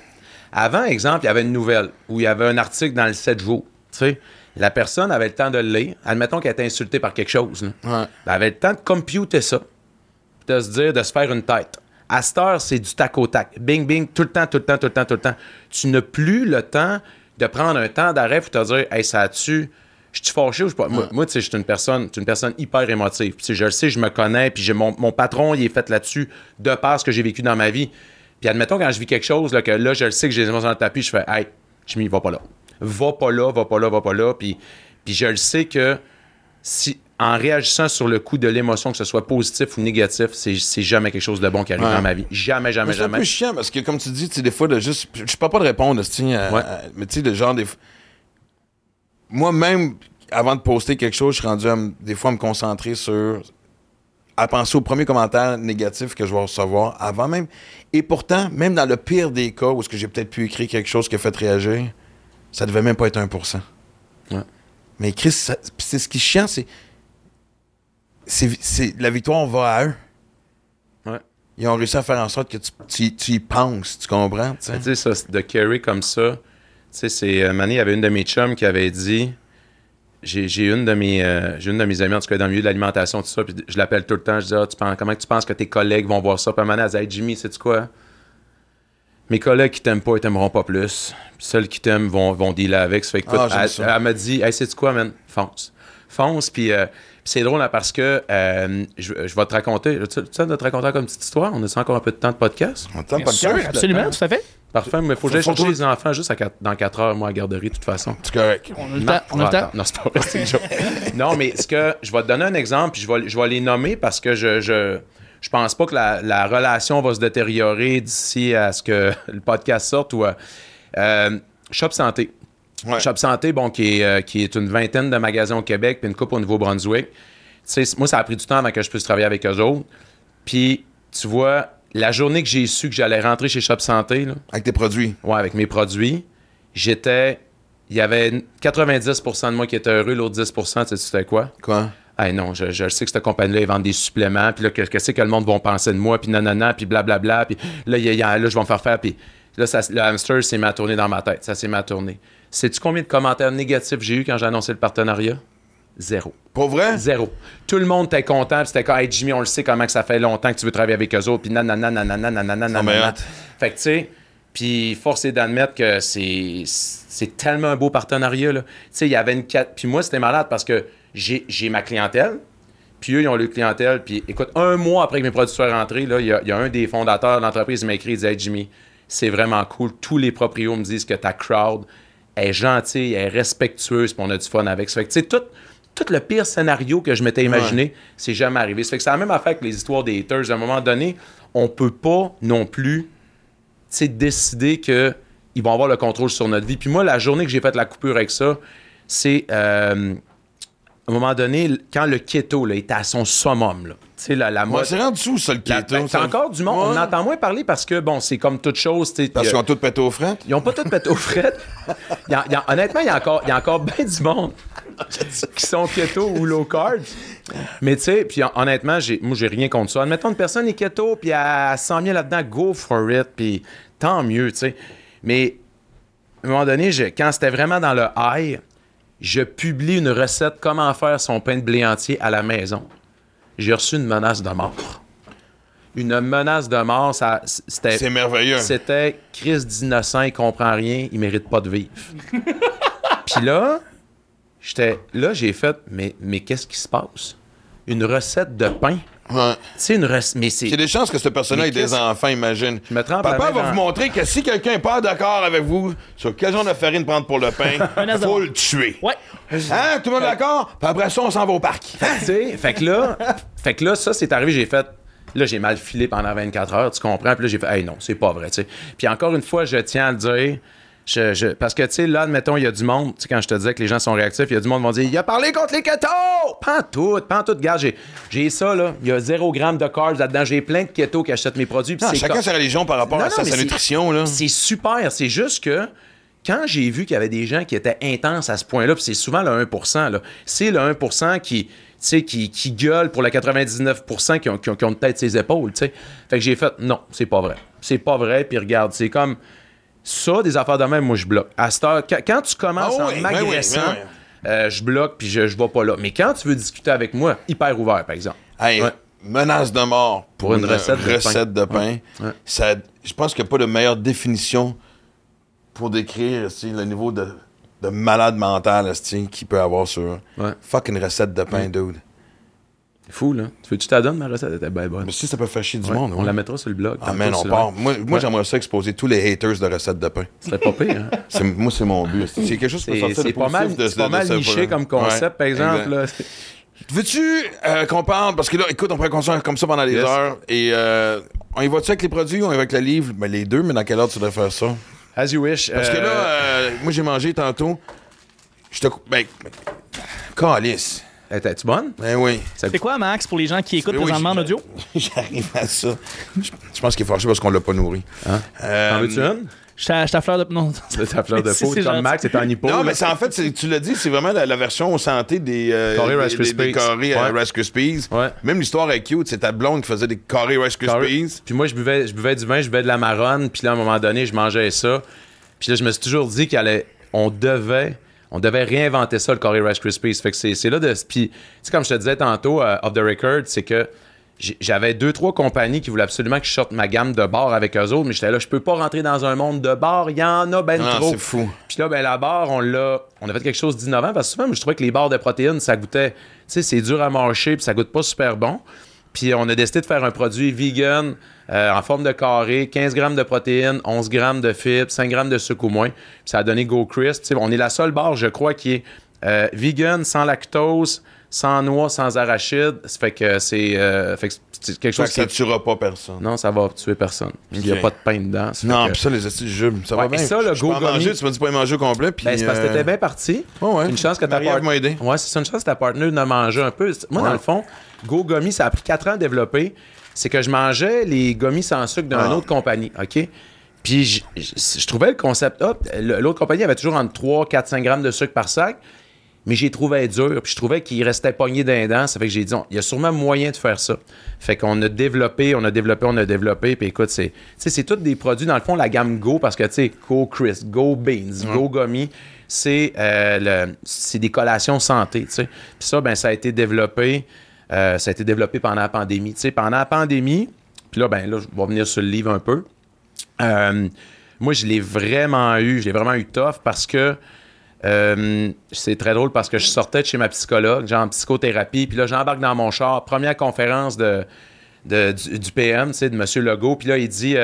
Avant, exemple, il y avait une nouvelle où il y avait un article dans le 7 jours. Tu sais, la personne avait le temps de le lire. Admettons qu'elle était insultée par quelque chose. Ouais. Ben, elle avait le temps de computer ça, de se dire, de se faire une tête. À cette heure, c'est du tac au tac. Bing, bing, tout le temps, tout le temps, tout le temps, tout le temps. Tu n'as plus le temps de prendre un temps d'arrêt pour te dire, hey, ça a-tu. Je suis fâché ou je pas. Moi, moi, tu sais, je suis une personne, une personne hyper émotive. Puis, je le sais, je me connais, puis j'ai mon, mon patron, il est fait là-dessus de par ce que j'ai vécu dans ma vie. Puis admettons, quand je vis quelque chose, là, que là, je le sais que j'ai les émotions dans le tapis, je fais, hey, Jimmy, va pas là. Va pas là, va pas là, va pas là. Puis, puis je le sais que si, en réagissant sur le coup de l'émotion, que ce soit positif ou négatif, c'est c'est jamais quelque chose de bon qui arrive Ouais. dans ma vie. Jamais, jamais, Mais C'est jamais. peu chiant parce que, comme tu dis, des fois, de juste. Je parle pas de répondre, tu sais, à- Ouais. à- mais tu sais, le genre des. Moi-même, avant de poster quelque chose, je suis rendu à des fois à me concentrer sur. à penser au premier commentaire négatif que je vais recevoir avant même. Et pourtant, même dans le pire des cas où est-ce que j'ai peut-être pu écrire quelque chose qui a fait réagir, ça devait même pas être 1%. Ouais. Mais Chris, c'est ce qui est chiant, c'est. C'est- La victoire va à eux. Ouais. Ils ont réussi à faire en sorte que tu, tu- tu y penses, tu comprends? tu sais? Ça, de carry comme ça, tu sais, c'est. euh, Mané, il y avait une de mes chums qui avait dit. J'ai une de mes euh, j'ai une de mes amies en tout cas dans le milieu de l'alimentation tout ça puis je l'appelle tout le temps je dis ah, tu penses comment tu penses que tes collègues vont voir ça? Puis donné, elle dit Hey, Jimmy sais tu quoi? Mes collègues qui t'aiment pas ils t'aimeront pas plus puis ceux qui t'aiment vont vont dealer avec ça fait que écoute, Ah, elle, ça. elle m'a dit hey sais tu quoi man? Fonce fonce puis euh, puis c'est drôle là, parce que euh, je, je vais te raconter tu sais de te raconter comme petite histoire? On a encore un peu de temps de podcast? On pas sûr, le cœur. absolument, tout à fait. Parfait, mais faut que j'aille chercher les enfants juste à dans 4 heures, moi, à la garderie, de toute façon. C'est correct. On a le temps. On a le temps. Non, c'est pas vrai, c'est une joke. non, mais ce que je vais te donner un exemple, puis je vais, je vais les nommer parce que je, je, je pense pas que la, la relation va se détériorer d'ici à ce que le podcast sorte ou. euh, euh, Shop Santé. Ouais. Shop Santé, bon, qui est, euh, qui est une vingtaine de magasins au Québec, puis une coupe au Nouveau-Brunswick. Tu moi, ça a pris du temps avant que je puisse travailler avec eux autres. Puis, tu vois, la journée que j'ai su que j'allais rentrer chez Shop Santé, là, Avec tes produits. Ouais, avec mes produits, j'étais. Il y avait 90% de moi qui était heureux, l'autre 10%, tu sais, c'était quoi? Quoi? Ah non, je, je sais que cette compagnie-là, ils vendent des suppléments, puis là, que- qu'est-ce que le monde va penser de moi, puis nanana, puis blablabla, puis là, y a- il y a- là, je vais me faire faire, puis là, ça, le hamster, c'est ma tournée dans ma tête, ça, c'est ma tournée. Sais-tu combien de commentaires négatifs j'ai eu quand j'ai annoncé le partenariat? Zéro. Pour vrai? Zéro. Tout le monde était content, puis c'était comme, hey Jimmy, on le sait comment que ça fait longtemps que tu veux travailler avec eux autres, puis nanana, nanana, nanana, nanana. Fait que, tu sais, puis force est d'admettre que c'est c'est tellement un beau partenariat. Tu sais, il y avait une... Puis moi, c'était malade parce que j'ai j'ai ma clientèle, puis eux, ils ont leur clientèle, puis écoute, un mois après que mes produits soient rentrés, il y y a un des fondateurs de l'entreprise qui m'a écrit, il dit, hey Jimmy, c'est vraiment cool. Tous les proprios me disent que ta crowd est gentille, elle est respectueuse, puis on a du fun avec ça. Fait que, tu sais, tout, tout le pire scénario que je m'étais imaginé, c'est jamais arrivé. Ça fait que c'est la même affaire que les histoires des haters. À un moment donné, on peut pas non plus tu sais, décider que ils vont avoir le contrôle sur notre vie. Puis moi, la journée que j'ai fait la coupure avec ça, c'est euh, à un moment donné, quand le keto là, était à son summum. Là. Tu la, la c'est rendu où, ça, le la- keto? ben, ça? c'est encore du monde. On Ouais. en entend moins parler parce que, bon, c'est comme toute chose. Parce qu'ils ont tout pété aux frettes? ils ont pas tout pété aux frettes. Il y a- il y a- honnêtement, il y a encore, il y a encore bien du monde qui sont keto ou low carb. Mais tu sais, puis hon- honnêtement, j'ai, moi, j'ai rien contre ça. Admettons, une personne est keto, puis elle s'en vient là-dedans, go for it, puis tant mieux, tu sais. Mais à un moment donné, je- quand c'était vraiment dans le high, je publie une recette comment faire son pain de blé entier à la maison. J'ai reçu une menace de mort. Une menace de mort, ça, c'était... C'est merveilleux. C'était Chris d'innocent, il comprend rien, il mérite pas de vivre. Puis là, j'étais là, j'ai fait mais mais qu'est-ce qui se passe? Une recette de pain. Ouais. C'est une recette. Mais c'est. Il y a des chances que cette personne-là ait des enfants, imagine. Je me Papa va dans- vous montrer que si quelqu'un n'est pas d'accord avec vous sur quel genre de farine prendre pour le pain, faut le tuer. Ouais. Hein? Tout le monde est d'accord? Puis après ça, on s'en va au parc. Sais, fait que là, fait que là, ça, c'est arrivé, j'ai fait. Là, j'ai mal filé pendant 24 heures, tu comprends? Puis là, j'ai fait, hey, non, c'est pas vrai, tu sais. Puis encore une fois, je tiens à le dire. Je- je- parce que, tu sais, là, admettons, il y a du monde, tu sais, quand je te disais que les gens sont réactifs, il y a du monde qui vont dire, il a parlé contre les pas en tout. Regarde, j'ai, ça, là. Il y a 0 g de carbs là-dedans. J'ai plein de ketos qui achètent mes produits. Non, c'est chacun sa religion par rapport Non, à non, sa, nutrition. Là. c'est super. C'est juste que quand j'ai vu qu'il y avait des gens qui étaient intenses à ce point-là, puis c'est souvent le 1% là, c'est le 1 qui, qui, qui gueule pour le 99 qui ont, qui ont, qui ont une tête ses épaules. tu sais. Fait que j'ai fait non, c'est pas vrai. C'est pas vrai. Puis regarde, c'est comme ça, des affaires de même, moi je bloque. À cette heure, quand, tu commences Ah oui, ben m'agressant, oui, ben euh, je bloque puis je, je vais pas là. Mais quand tu veux discuter avec moi, hyper ouvert, par exemple. Hey, Ouais. menace de mort pour, une recette de recette de pain. Ouais. Ça, je pense qu'il n'y a pas de meilleure définition pour décrire le niveau de, de malade mental qu'il peut avoir sur Ouais. fuck une recette de pain, dude. C'est fou, là. Tu veux que tu t'adonnes, ma recette? Était bien bonne. Mais si ça peut faire chier du Ouais, monde, On la mettra sur le blog. Ah, man, on part. Moi, moi Ouais. j'aimerais ça exposer tous les haters de recettes de pain. C'était pas pire, hein? C'est- moi, c'est mon but. C'est quelque chose qui peut C'est sortir de c'est pas mal, de- c'est pas mal niché comme concept, par exemple. là. Veux-tu euh, qu'on parle? Parce que là, écoute, on pourrait continuer comme ça pendant des Yes. heures. Et euh, on y va-tu avec les produits ou on y va avec le livre? Ben, les deux, mais dans quelle heure tu devrais faire ça? As you wish. Parce que euh, là, euh, moi, j'ai mangé tantôt. Je te. Ben. Calice. Étais-tu bonne? Ben oui. Ça- C'est quoi, Max, pour les gens qui écoutent Oui, présentement en audio? J'arrive à ça. Je, je pense qu'il est fâché parce qu'on l'a pas nourri. Hein? Euh, T'en veux-tu une? Je à fleur de... Non. C'est ta fleur de peau. gentil. Max, c'est en hypo. Non, mais c'est en fait, tu l'as dit, c'est vraiment la, la version santé des, euh, des- des carrés Ouais. Rice Krispies. Ouais. Même l'histoire est cute, c'est ta blonde qui faisait des carrés Rice Krispies. Puis moi, je buvais, je buvais du vin, je buvais de la marronne. Puis là, à un moment donné, je mangeais ça. Puis là, je me suis toujours dit qu'on devait... On devait réinventer ça, le Curry Rice Krispies. Fait que c'est là de... Puis, comme je te disais tantôt, euh, off the record, c'est que j'avais deux, trois compagnies qui voulaient absolument que je sorte ma gamme de bars avec eux autres, mais j'étais là, je peux pas rentrer dans un monde de bars, il y en a ben Ah, trop. c'est fou. Puis là, ben, la barre, on l'a. On a fait quelque chose d'innovant parce que souvent, je trouvais que les barres de protéines, ça goûtait. Tu sais, c'est dur à mâcher, puis ça goûte pas super bon. Puis on a décidé de faire un produit vegan euh, en forme de carré, 15 grammes de protéines, 11 grammes de fibres, 5 grammes de sucre ou moins. Puis ça a donné Go Crisp. On est la seule barre, je crois, qui est euh, vegan, sans lactose, sans noix, sans arachide. Ça fait que c'est euh, quelque chose que ça qui. tuera pas personne. Non, ça va tuer personne. Puis Il n'y a pas de pain dedans. Ça Non, que- pis ça, les astuces jubes, ça Ouais, va bien. et ça, le Je Go manger, tu m'as dit pas y manger au complet, puis... Ben, c'est parce que euh, t'étais bien parti. ouais, ouais. Une chance que ta part- aidé. Ouais, c'est ça, une chance que ta partenaire de manger un peu. Moi, Ouais. dans le fond, Go Gummy, ça a pris 4 ans à développer. C'est que je mangeais les gummies sans sucre d'une Ah. autre compagnie, OK? Puis je, je- je trouvais le concept hop. L'autre compagnie avait toujours entre 3, 4, 5 grammes de sucre par sac. Mais j'ai trouvé dur, puis je trouvais qu'il restait pogné dans les dents. Ça fait que j'ai dit, il y a sûrement moyen de faire ça. Fait qu'on a développé, on a développé, on a développé. Puis écoute, c'est, tu sais, c'est tous des produits, dans le fond, la gamme Go, parce que, tu sais, Go Crisp, Go Beans, Go Gummy, c'est, euh, le- c'est des collations santé, tu sais. Puis ça, ben, ça a été développé, euh, ça a été développé pendant la pandémie. Tu sais, pendant la pandémie, puis là, ben, là, je vais revenir sur le livre un peu. Euh, moi, je l'ai vraiment eu, je l'ai vraiment eu tough parce que euh, c'est très drôle parce que je sortais de chez ma psychologue, genre en psychothérapie, puis là, j'embarque dans mon char, première conférence de, du, PM, tu sais, de M. Legault, puis là, il dit,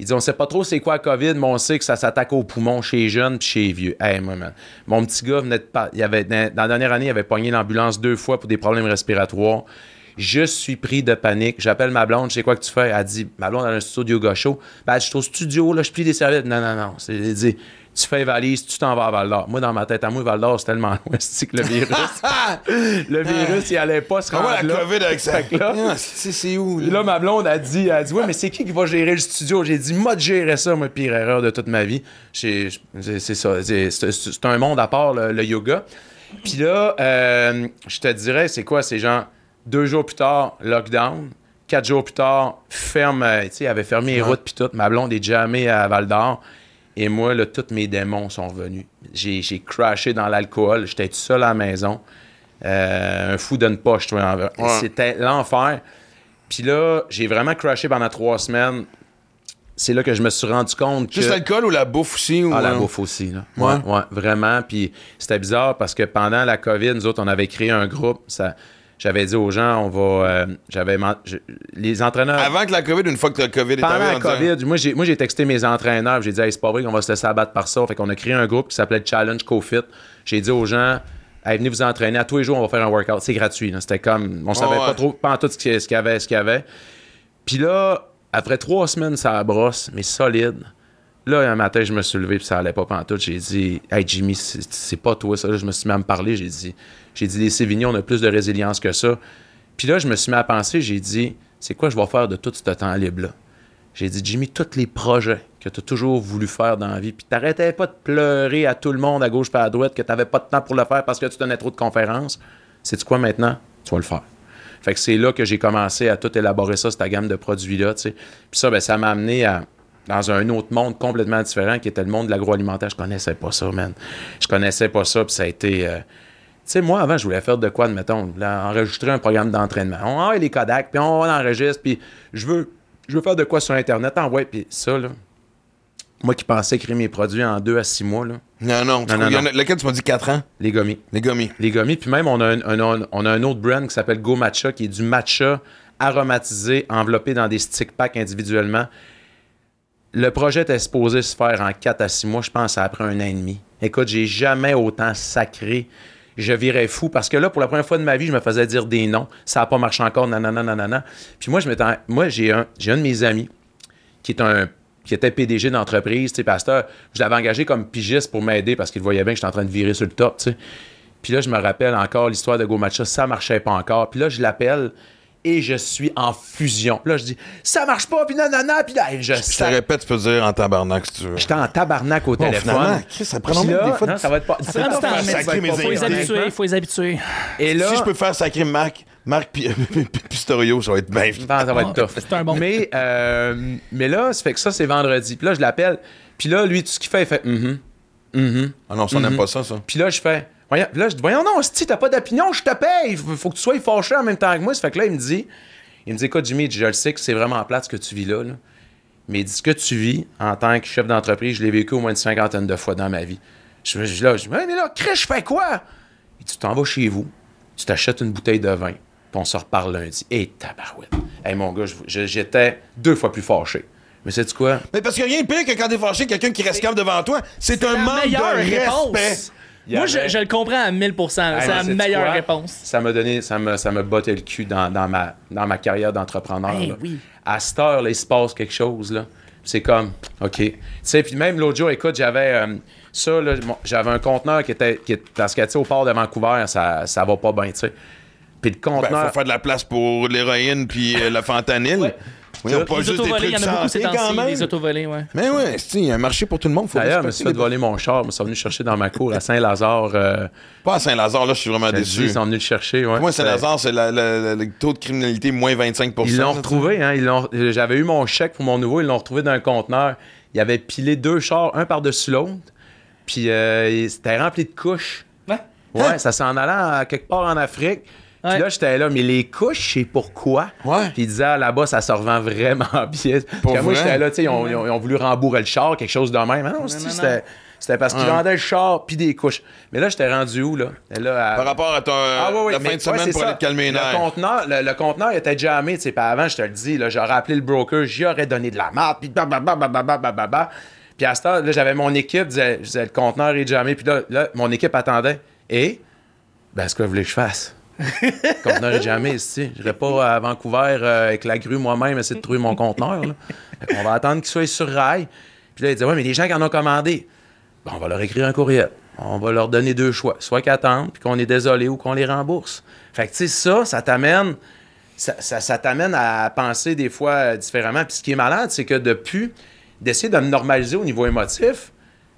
il dit, on sait pas trop c'est quoi la COVID, mais on sait que ça s'attaque aux poumons chez les jeunes puis chez les vieux. Hey, moi, man, mon petit gars venait de pas, il avait, dans la dernière année, il avait pogné l'ambulance deux fois pour des problèmes respiratoires. Je suis pris de panique. J'appelle ma blonde, je sais quoi que tu fais? Elle dit, ma blonde, elle a un studio show. Ben, je suis au studio, là, je plie des serviettes. Non, non, non. C'est, dit, tu fais valise, tu t'en vas à Val d'Or. Moi, dans ma tête, à moi, Val d'Or, c'est tellement loin, que le virus. le virus, il allait pas se Ah ouais, rendre la là. COVID avec ça. Là- Ah, c'est où, Là, ma blonde a dit, elle a dit, ouais, mais c'est qui qui va gérer le studio? J'ai dit, moi, de gérer ça, ma pire erreur de toute ma vie. C'est ça. C'est un monde à part, le, le yoga. Puis là, euh, je te dirais, c'est quoi? C'est genre, deux jours plus tard, lockdown. Quatre jours plus tard, ferme, euh, tu sais, il avait fermé les routes puis tout. Ma blonde est jamais à Val d'Or. Et moi, là, tous mes démons sont revenus. J'ai crashé dans l'alcool. J'étais tout seul à la maison. Euh, un fou d'une poche, vrai. Ouais. C'était l'enfer. Puis là, j'ai vraiment crashé pendant trois semaines. C'est là que je me suis rendu compte que... Juste l'alcool ou la bouffe aussi? Ou, Ah, la euh, bouffe aussi, là. Ouais. Ouais, ouais, vraiment. Puis c'était bizarre parce que pendant la COVID, nous autres, on avait créé un groupe. Ça, j'avais dit aux gens, on va. euh, j'avais. je- les entraîneurs. Avant que la COVID, une fois que le COVID est Pendant arrivé, la COVID, moi j'ai, moi, j'ai texté mes entraîneurs. J'ai dit, hey, c'est pas vrai qu'on va se laisser abattre par ça. Fait qu'on a créé un groupe qui s'appelait Challenge CoFit. J'ai dit aux gens, hey, venez vous entraîner. À tous les jours, on va faire un workout. C'est gratuit. C'était comme. On savait ouais. pas trop, pas en tout ce qu'il y- ce qu'il y avait. Ce qu'il y avait. Puis là, après trois semaines, ça brosse, mais solide. Là, un matin, je me suis levé, puis ça allait pas pantoute. J'ai dit, hey Jimmy, c'est pas toi ça. Là, je me suis mis à me parler. J'ai dit, j'ai dit, les Sévignons, on a plus de résilience que ça. Puis là, je me suis mis à penser, j'ai dit, c'est quoi je vais faire de tout ce temps libre-là? J'ai dit, Jimmy, tous les projets que tu as toujours voulu faire dans la vie, puis t'arrêtais pas de pleurer à tout le monde à gauche et à droite que t'avais pas de temps pour le faire parce que tu donnais trop de conférences. C'est quoi maintenant? Tu vas le faire. Fait que c'est là que j'ai commencé à tout élaborer ça, cette gamme de produits-là, tu sais. Puis ça, ben, ça m'a amené à, dans un autre monde complètement différent qui était le monde de l'agroalimentaire. Je connaissais pas ça, man. Je connaissais pas ça, puis ça a été... euh, tu sais, moi, avant, je voulais faire de quoi, admettons, voulais enregistrer un programme d'entraînement. On a les Kodak, puis on enregistre, puis je veux, je veux faire de quoi sur Internet. Ah ouais, puis ça, là, moi qui pensais créer mes produits en deux à six mois, là, Non, non. Non, a- lequel tu m'as dit 4 ans? les gommis. Les gommis. Les gommis. Puis même, on a un, un- on a un autre brand qui s'appelle Go Matcha, qui est du matcha aromatisé, enveloppé dans des stick packs individuellement. Le projet était supposé se faire en 4 à 6 mois, je pense, après un an et demi. Écoute, j'ai jamais autant sacré. Je virais fou parce que là, pour la première fois de ma vie, je me faisais dire des noms. Ça n'a pas marché encore, nanana. Puis moi, je moi j'ai un, un de mes amis qui est un qui était PDG d'entreprise, tu sais, pasteur, je l'avais engagé comme pigiste pour m'aider parce qu'il voyait bien que j'étais en train de virer sur le top, tu sais. Puis là, je me rappelle encore l'histoire de Go Matcha, ça marchait pas encore. Puis là, je l'appelle et je suis en fusion. Là, je dis, ça marche pas, puis nanana, puis là, je Je te sac- répète, tu peux dire en tabarnak si tu veux. J'étais en tabarnak au Bon, téléphone. Chris, ça prend là, des fois non, ça va être pas. Ça prend temps, mais sacrer mes faut les habituer, faut les habituer. Et là, Si je peux faire sacrer Marc, Marc Pi- Pistorio, ça va être bien. Non, ça va être tough. C'est un bon. Mais, euh, mais là, ça fait que ça, c'est vendredi. Puis là, je l'appelle. Puis là, lui, tout ce qu'il fait, il fait mhm, mhm. Ah non, ça, on n'aime pas ça, ça. Puis là, je fais. Voyons, là, je dis, voyons, non, si t'as pas d'opinion, je te paye. Faut, faut que tu sois fâché en même temps que moi. Ça fait que là, il me dit, il me dit, écoute, Jimmy, je le sais que c'est vraiment plate ce que tu vis là, là. Mais il dit, ce que tu vis en tant que chef d'entreprise, je l'ai vécu au moins une cinquantaine de fois dans ma vie. Je, je, là, je dis, mais là, Chris, je fais quoi? Il dit, tu t'en vas chez vous, tu t'achètes une bouteille de vin, puis on se reparle lundi. Et tabarouette. Hey, mon gars, j'étais deux fois plus fâché. Mais sais-tu quoi? Mais parce a rien de pire que quand t'es fâché, quelqu'un qui reste calme devant toi, c'est un la manque de réponse. respect. Moi, je, avait- je le comprends à 1000% C'est Hey, la meilleure quoi? réponse. Ça m'a donné, ça me, ça me botté le cul dans, dans ma, dans ma carrière d'entrepreneur. Là. oui. À cette heure, là, il se passe quelque chose. Là. C'est comme, OK. Tu sais, puis même l'autre jour, écoute, j'avais euh, ça, là, j'avais un conteneur qui était, qui parce que, tu sais, au port de Vancouver, ça, ça va pas bien, tu sais. Puis le Ben, conteneur. faut faire de la place pour l'héroïne puis euh, le fentanyl. Oui, Tout. pas Les juste des autovolés, il y trucs en a beaucoup ces même. des autovolés, ouais. Mais ouais, c'est- il y a un marché pour tout le monde. Faut D'ailleurs, je me suis fait voler mon char. Ils me sont venus chercher dans ma cour à Saint-Lazare. Euh, Pas à Saint-Lazare, là, je suis vraiment déçu. ils sont venus le chercher. Ouais. Moi, Saint-Lazare, c'est la- la- la- le taux de criminalité moins 25% Ils l'ont retrouvé, hein. Ils l'ont- euh, J'avais eu mon chèque pour mon nouveau, ils l'ont retrouvé dans un conteneur. Il avait pilé deux chars, un par-dessus l'autre. Puis euh, c'était rempli de couches. Ouais. Ouais, ça s'en allait à quelque part en Afrique. Puis là, j'étais là, mais les couches, c'est pourquoi? Ouais. Puis il disait, ah, là-bas, ça se revend vraiment bien. Pour Puis moi, j'étais là, tu sais, ils ont, ils ont- ils ont voulu rembourrer le char, quelque chose de même. Ah non, c'est- non, c'était c'était parce qu'ils Ouais. vendaient le char puis des couches. Mais là, j'étais rendu où, là? Et là à- Par rapport à ton, ah, ouais, ouais, la mais- fin de semaine c'est pour ça. aller te calmer les le nerfs. conteneur, le, le conteneur était jammé, tu sais. Puis avant, je te le dis, là, j'aurais appelé le broker, j'y aurais donné de la merde, puis babababababababa. Puis à ce temps, là, j'avais mon équipe, disait, je disais, le conteneur est jammé, puis là, là, mon équipe attendait. Et, ben, ce que vous voulez que je fasse? Conteneur jammé, ici. Je n'irai pas à Vancouver euh, avec la grue moi-même essayer de trouver mon conteneur. Qu'on va attendre qu'il soit sur rail. Puis là, il disait, ouais, mais les gens qui en ont commandé, on va leur écrire un courriel. On va leur donner deux choix. Soit qu'ils attendent, puis qu'on est désolé, ou qu'on les rembourse. Fait que, tu sais, ça, ça t'amène... Ça, t'amène à penser des fois euh, différemment. Puis ce qui est malade, c'est que depuis d'essayer de me normaliser au niveau émotif,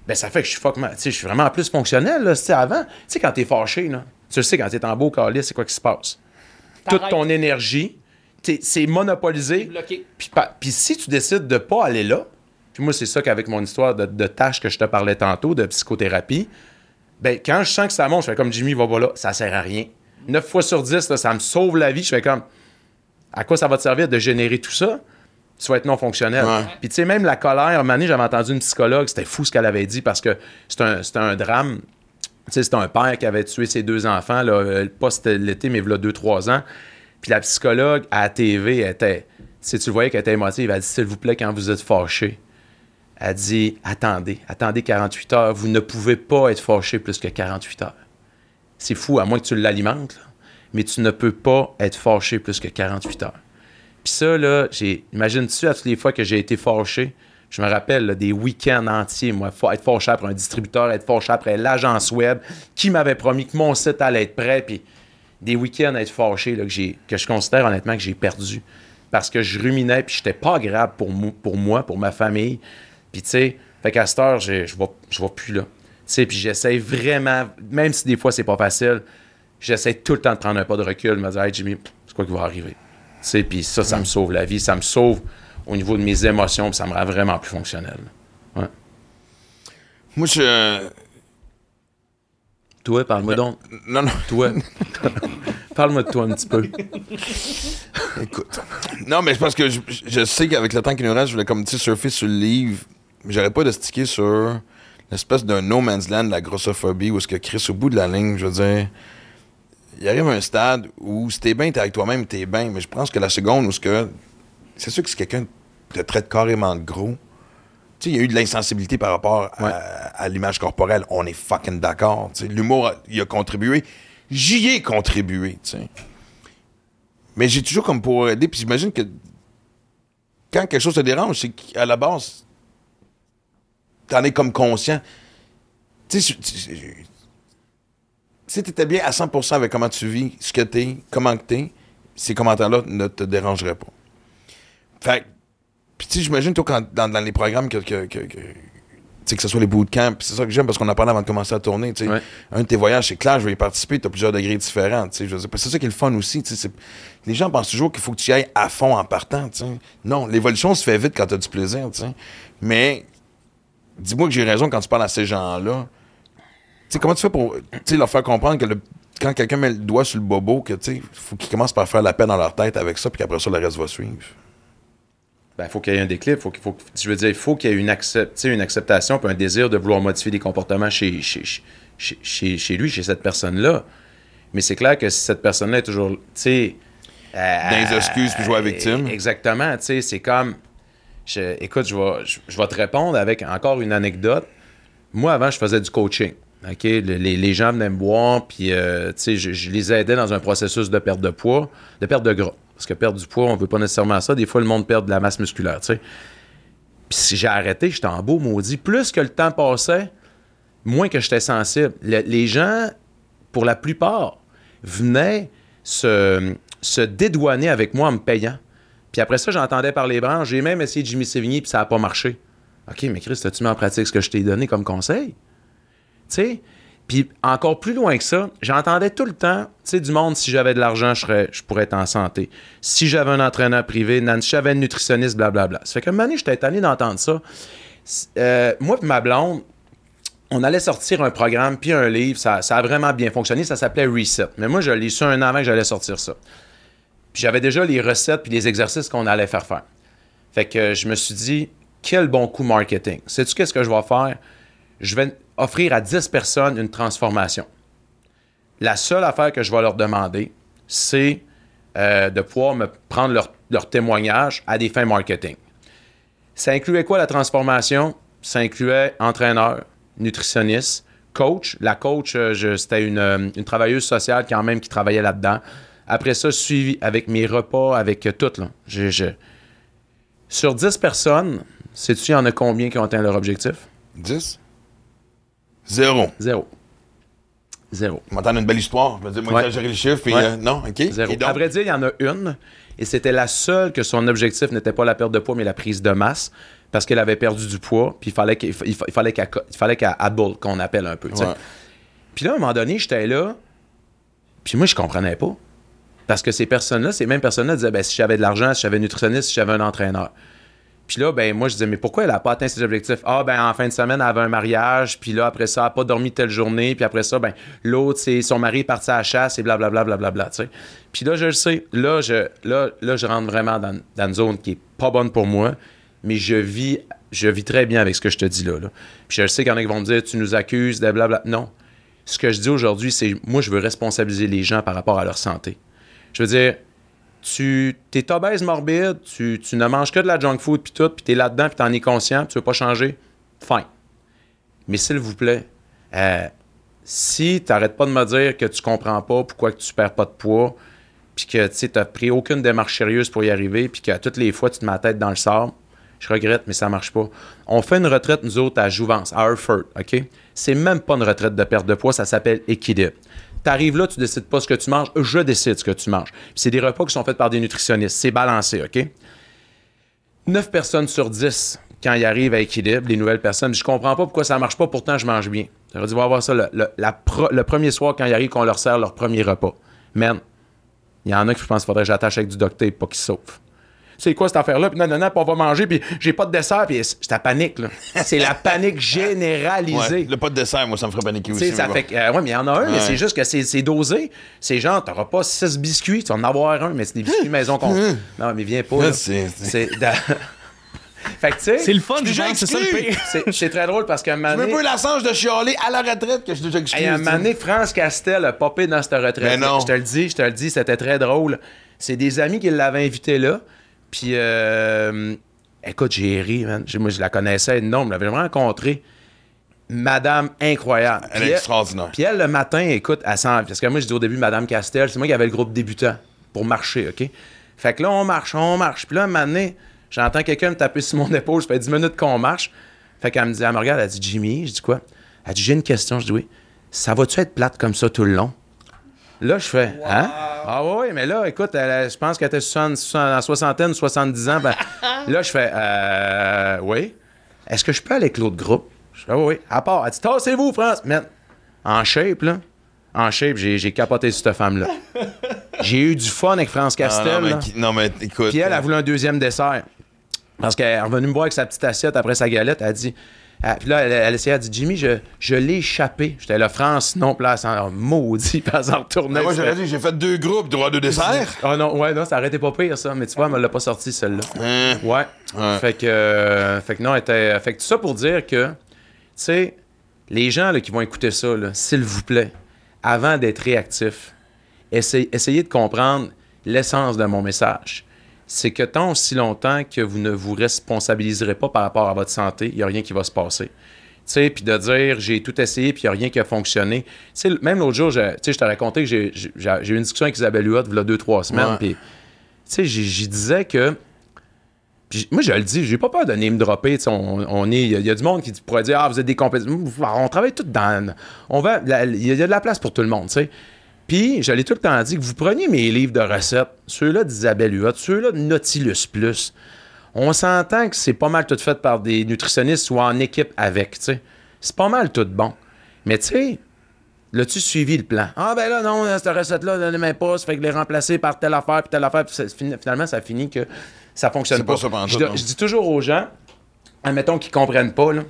ben ça fait que je suis fuck je suis vraiment plus fonctionnel. Là, avant, tu sais, quand t'es fâché, là, tu le sais, quand t'es en beau calice, c'est quoi qui se passe? Toute ton énergie, t'es- c'est monopolisé. Bloqué. Puis, si tu décides de pas aller là, puis moi, c'est ça qu'avec mon histoire de, de tâche que je te parlais tantôt, de psychothérapie, ben quand je sens que ça monte, je fais comme Jimmy, va pas là, ça sert à rien. 9 fois sur 10, là, ça me sauve la vie. Je fais comme, à quoi ça va te servir de générer tout ça? Tu vas être non fonctionnel. Ouais. Puis tu sais, même la colère, un moment donné, j'avais entendu une psychologue, c'était fou ce qu'elle avait dit parce que c'est un, c'est un drame. C'était un père qui avait tué ses deux enfants, là, euh, pas l'été, mais il a deux, trois ans. Puis la psychologue à la TV était, si tu voyais qu'elle était émotive, elle dit S'il vous plaît, quand vous êtes fâché, elle dit Attendez, attendez 48 heures, vous ne pouvez pas être fâché plus que 48 heures. C'est fou, à moins que tu l'alimentes, mais tu ne peux pas être fâché plus que 48 heures. Puis ça, là, imagine-tu à toutes les fois que j'ai été fâché, je me rappelle là, des week-ends entiers, moi, être fâché après un distributeur, être fâché après l'agence web, qui m'avait promis que mon site allait être prêt, puis des week-ends à être fâché, là, que, j'ai, que je considère honnêtement que j'ai perdu. Parce que je ruminais, puis j'étais pas agréable pour, mo- pour moi, pour ma famille. Puis tu sais, fait qu'à cette heure, je je vais plus là. Tu sais, puis j'essaie vraiment, même si des fois c'est pas facile, j'essaie tout le temps de prendre un pas de recul, de me dire, hey Jimmy, c'est quoi qui va arriver? Tu sais, puis ça, ça me sauve la vie, ça me sauve au niveau de mes émotions, puis ça me rend vraiment plus fonctionnel. Ouais. Moi, je. Toi, parle-moi donc. Non, non. Toi. parle-moi de toi un petit peu. Écoute. Non, mais c'est parce que je, je sais qu'avec le temps qui nous reste, je voulais comme tu surfer sur le livre, mais j'aurais pas de sticker sur l'espèce d'un no man's land, la grossophobie, où est-ce que Chris, au bout de la ligne, je veux dire, il arrive un stade où si t'es bien, t'es avec toi-même, t'es bien, mais je pense que la seconde où ce que. C'est sûr que si quelqu'un te traite carrément de gros, tu sais, il y a eu de l'insensibilité par rapport à, Ouais. à l'image corporelle. On est fucking d'accord. L'humour, il a contribué. J'y ai contribué, tu sais. Mais j'ai toujours comme pour aider. Puis j'imagine que quand quelque chose te dérange, c'est qu'à la base, t'en es comme conscient. Tu sais, si t'étais bien à 100% avec comment tu vis, ce que t'es, comment que t'es, ces commentaires-là ne te dérangeraient pas. Fait puis tu sais, j'imagine, toi, quand, dans, dans les programmes que, que, que, que- tu sais, que ce soit les bootcamps, c'est ça que j'aime parce qu'on en parlait avant de commencer à tourner. tu sais. Ouais. Un de tes voyages, c'est clair, je vais y participer, tu as plusieurs degrés différents. tu sais, je C'est ça qui est le fun aussi. tu sais, c'est- Les gens pensent toujours qu'il faut que tu y ailles à fond en partant. tu sais. Non, l'évolution se fait vite quand tu as du plaisir. tu sais. Mais dis-moi que j'ai raison quand tu parles à ces gens-là. Tu sais, comment tu fais pour tu sais, leur faire comprendre que le- quand quelqu'un met le doigt sur le bobo, que tu sais, faut qu'ils commencent par faire la paix dans leur tête avec ça, puis qu'après ça, le reste va suivre. Ben, faut qu'il y ait un déclic. Faut qu'il faut, je veux dire, il faut qu'il y ait une, accept, une acceptation puis un désir de vouloir modifier des comportements chez, chez, chez, chez, chez lui, chez cette personne-là. Mais c'est clair que si cette personne-là est toujours, tu sais... euh, Dans les excuses puis jouer à victime. Exactement, tu sais, c'est comme... je- écoute, je vais, je, je vais te répondre avec encore une anecdote. Moi, avant, je faisais du coaching. OK? Les, les gens venaient me voir, puis euh, je, je les aidais dans un processus de perte de poids, de perte de gras. Parce que perdre du poids, on veut pas nécessairement ça. Des fois, le monde perd de la masse musculaire. Puis si j'ai arrêté, j'étais en beau maudit. Plus que le temps passait, moins que j'étais sensible. Le- les gens, pour la plupart, venaient se, se dédouaner avec moi en me payant. Puis après ça, j'entendais par les branches. J'ai même essayé Jimmy Sévigny, puis ça n'a pas marché. OK, mais Chris, as-tu mis en pratique ce que je t'ai donné comme conseil? Tu sais? Puis encore plus loin que ça, j'entendais tout le temps, tu sais, du monde, si j'avais de l'argent, je, je pourrais être en santé. Si j'avais un entraîneur privé, si j'avais un nutritionniste, blablabla. Ça fait qu'à un moment j'étais tanné d'entendre ça. Euh, moi ma blonde, on allait sortir un programme puis un livre. Ça, a vraiment bien fonctionné. Ça s'appelait Reset. Mais moi, je l'ai su un an avant que j'allais sortir ça. Puis j'avais déjà les recettes puis les exercices qu'on allait faire faire. Fait que je me suis dit, quel bon coup marketing. Sais-tu qu'est-ce que je vais faire? Je vais offrir à 10 personnes une transformation. La seule affaire que je vais leur demander, c'est euh, de pouvoir me prendre leur, témoignage à des fins marketing. Ça incluait quoi la transformation? Ça incluait entraîneur, nutritionniste, coach. La coach, euh, c'était une, euh, une travailleuse sociale quand même qui travaillait là-dedans. Après ça, suivi avec mes repas, avec tout. Sur 10 personnes, sais-tu, il y en a combien qui ont atteint leur objectif? 10? Zéro. Zéro. Zéro. Je m'entends une belle histoire. Je me dis, moi, Ouais. exagérer le chiffre, puis Ouais. euh, non, OK. Zéro. Et donc- À vrai dire, il y en a une, et c'était la seule que son objectif n'était pas la perte de poids, mais la prise de masse, parce qu'elle avait perdu du poids, puis il fallait qu'elle il fallait qu'elle able, qu'on appelle un peu. Ouais. Puis là, à un moment donné, j'étais là, puis moi, je comprenais pas. Parce que ces personnes-là, ces mêmes personnes-là disaient, ben, si j'avais de l'argent, si j'avais un nutritionniste, si j'avais un entraîneur. Puis là, ben, moi, je disais, mais pourquoi elle n'a pas atteint ses objectifs? Ah, ben, en fin de semaine, elle avait un mariage, puis là, après ça, elle n'a pas dormi telle journée, puis après ça, ben, l'autre, c'est son mari est parti à la chasse, et blablabla, blablabla, tu sais. Puis là, je le sais, là, je, là, là, je rentre vraiment dans, dans une zone qui est pas bonne pour moi, mais je vis, je vis très bien avec ce que je te dis là. là. Puis je sais qu'il y en a qui vont me dire, tu nous accuses de blabla. Non. Ce que je dis aujourd'hui, c'est moi, je veux responsabiliser les gens par rapport à leur santé. Je veux dire, tu es obèse morbide, tu, tu ne manges que de la junk food, puis tout, puis tu es là-dedans, puis tu en es conscient, tu veux pas changer, fine. Mais s'il vous plaît, euh, si tu n'arrêtes pas de me dire que tu comprends pas pourquoi que tu perds pas de poids, puis que tu n'as pris aucune démarche sérieuse pour y arriver, puis qu'à toutes les fois tu te mets la tête dans le sable, je regrette, mais ça marche pas. On fait une retraite, nous autres, à Jouvence, à Hereford, OK? C'est même pas une retraite de perte de poids, ça s'appelle équilibre. Tu arrives là, tu décides pas ce que tu manges, je décide ce que tu manges. C'est des repas qui sont faits par des nutritionnistes, c'est balancé, OK? 9 personnes sur 10, quand ils arrivent à équilibre, les nouvelles personnes, je comprends pas pourquoi ça marche pas, pourtant je mange bien. J'aurais dû voir ça le, le- la pro- le premier soir quand ils arrivent, qu'on leur sert leur premier repas. Man, il y en a qui je pense qu'il faudrait que j'attache avec du duct tape pour qu'ils sauvent. C'est quoi cette affaire-là? Puis non, non, non, puis on va manger, puis j'ai pas de dessert, puis c'est la panique, là. C'est la panique généralisée. Ouais, le pas de dessert, moi, ça me ferait paniquer aussi. ça mais fait que, euh, ouais, mais il y en a un, mais c'est juste que c'est c'est dosé. C'est genre, t'auras pas six biscuits, tu vas en avoir un, mais c'est des biscuits maison qu'on. Non, mais viens pas. c'est- fait que, tu sais. C'est le fun, déjà Jean, c'est ça le pire. c'est- très drôle parce qu'à un moment Je veux donné. la sange de chialer à la retraite que je suis déjà exclu. À un moment donné, France Castel a popé dans cette retraite. Mais non. Je te le dis, je te le dis, c'était très drôle. C'est des amis qui l'avaient invité là. Puis, euh, écoute, j'ai ri, man. Moi, je la connaissais nom, je l'avais vraiment rencontrée. Madame incroyable. Elle Puis est extraordinaire. Puis elle, le matin, écoute, elle s'en... Parce que moi, je dis au début, Madame Castel, c'est moi qui avais le groupe débutant pour marcher, OK? Fait que là, on marche, on marche. Puis là, un moment donné, j'entends quelqu'un me taper sur mon épaule. Ça fait 10 minutes qu'on marche. Fait qu'elle me dit, elle me regarde, elle dit, Jimmy, je dis quoi? Elle dit, j'ai une question. Je dis, oui. Ça va-tu être plate comme ça tout le long? Là, je fais, hein? Ah oui, mais là, écoute, elle- je pense qu'elle était 60, 60, en soixantaine, 70 ans. Ben, là, je fais, euh, oui. Est-ce que je peux aller avec l'autre groupe? Je fais, ah oui. À part, elle dit, tassez-vous, France. Mais en shape, là. En shape, j'ai j'ai capoté sur cette femme-là. j'ai eu du fun avec France Ah, Castel. non, mais, là. qui- non, mais écoute. Puis elle a voulu un deuxième dessert. Parce qu'elle est revenue me voir avec sa petite assiette après sa galette. Elle a dit. Ah, puis là, elle, elle essayait, elle dit Jimmy, je, je l'ai échappé. J'étais là, France, non, puis là, elle s'en maudit, puis elle s'en retournait. Mais moi, j'aurais dit, j'ai fait deux groupes, droit de dessert. Ah non, ouais, non, ça arrêtait pas pire, ça. Mais tu vois, elle me l'a pas sorti, celle-là. Hein? Ouais. Fait que, euh, fait que non, elle était. Fait que tout ça pour dire que, tu sais, les gens là, qui vont écouter ça, s'il vous plaît, avant d'être réactifs, essayez, essayez de comprendre l'essence de mon message. C'est que tant aussi longtemps que vous ne vous responsabiliserez pas par rapport à votre santé, il n'y a rien qui va se passer. Tu sais, puis de dire j'ai tout essayé puis il n'y a rien qui a fonctionné. Tu sais, même l'autre jour, je, tu sais, je te racontais que j'ai eu une discussion avec Isabelle Huot il y a deux, trois semaines. Puis, tu sais, j'y disais que moi, je le dis, j'ai pas peur de name dropper. On, on est, il y, a- il y a du monde qui pourrait dire Ah, vous êtes des compétiteurs. On travaille tout dans. On va, la- il y a de la place pour tout le monde, tu sais. Puis, je l'ai tout le temps dit que vous preniez mes livres de recettes, ceux-là d'Isabelle Huot, ceux-là de Nautilus Plus. On s'entend que c'est pas mal tout fait par des nutritionnistes ou en équipe avec, tu sais. C'est pas mal tout bon. Mais tu sais, L'as-tu suivi le plan? Ah ben là, non, cette recette-là, ne l'aimait pas, ça fait que les remplacer par telle affaire, puis telle affaire, puis ça- finalement, ça finit que ça fonctionne pas ça pantoute, je, je dis toujours aux gens, admettons qu'ils comprennent pas, là,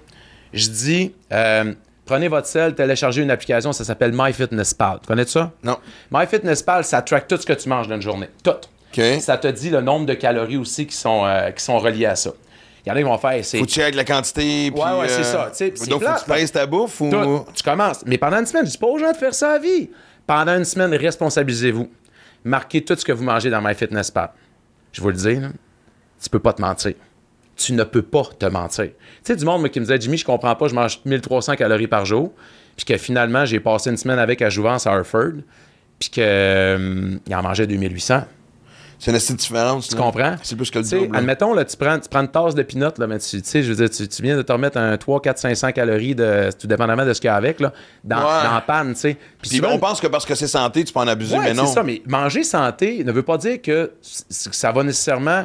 je dis, euh, prenez votre sel, téléchargez une application, ça s'appelle MyFitnessPal. Tu connais ça? Non. MyFitnessPal, ça track tout ce que tu manges dans une journée. Tout. OK. Ça te dit le nombre de calories aussi qui sont, euh, qui sont reliées à ça. Il y en a qui vont faire, c'est Faut check la quantité. puis, Ouais, ouais, c'est euh, ça, Donc, faut plate, que tu pèses ta bouffe ou. tout. Tu commences. Mais pendant une semaine, je dis pas aux gens de faire ça à vie. Pendant une semaine, responsabilisez-vous. Marquez tout ce que vous mangez dans MyFitnessPal. Je vous le dis, là, tu peux pas te mentir. Tu ne peux pas te mentir. Tu sais, du monde moi, qui me disait, Jimmy, je comprends pas, je mange 1300 calories par jour. Puis que finalement, j'ai passé une semaine avec à Jouvence à Harford. Puis qu'il en mangeait 2800. C'est une astuce différente. Tu comprends? C'est plus que le double. admettons, là, tu, prends, tu prends une tasse de peanut, là, mais tu, sais, je veux dire, tu, tu viens de te remettre un 3, 4, 500 calories, de, tout dépendamment de ce qu'il y a avec, là, dans, Ouais. dans la panne, tu sais. Puis on pense que parce que c'est santé, tu peux en abuser, Ouais, mais non. c'est ça, mais manger santé ne veut pas dire que ça va nécessairement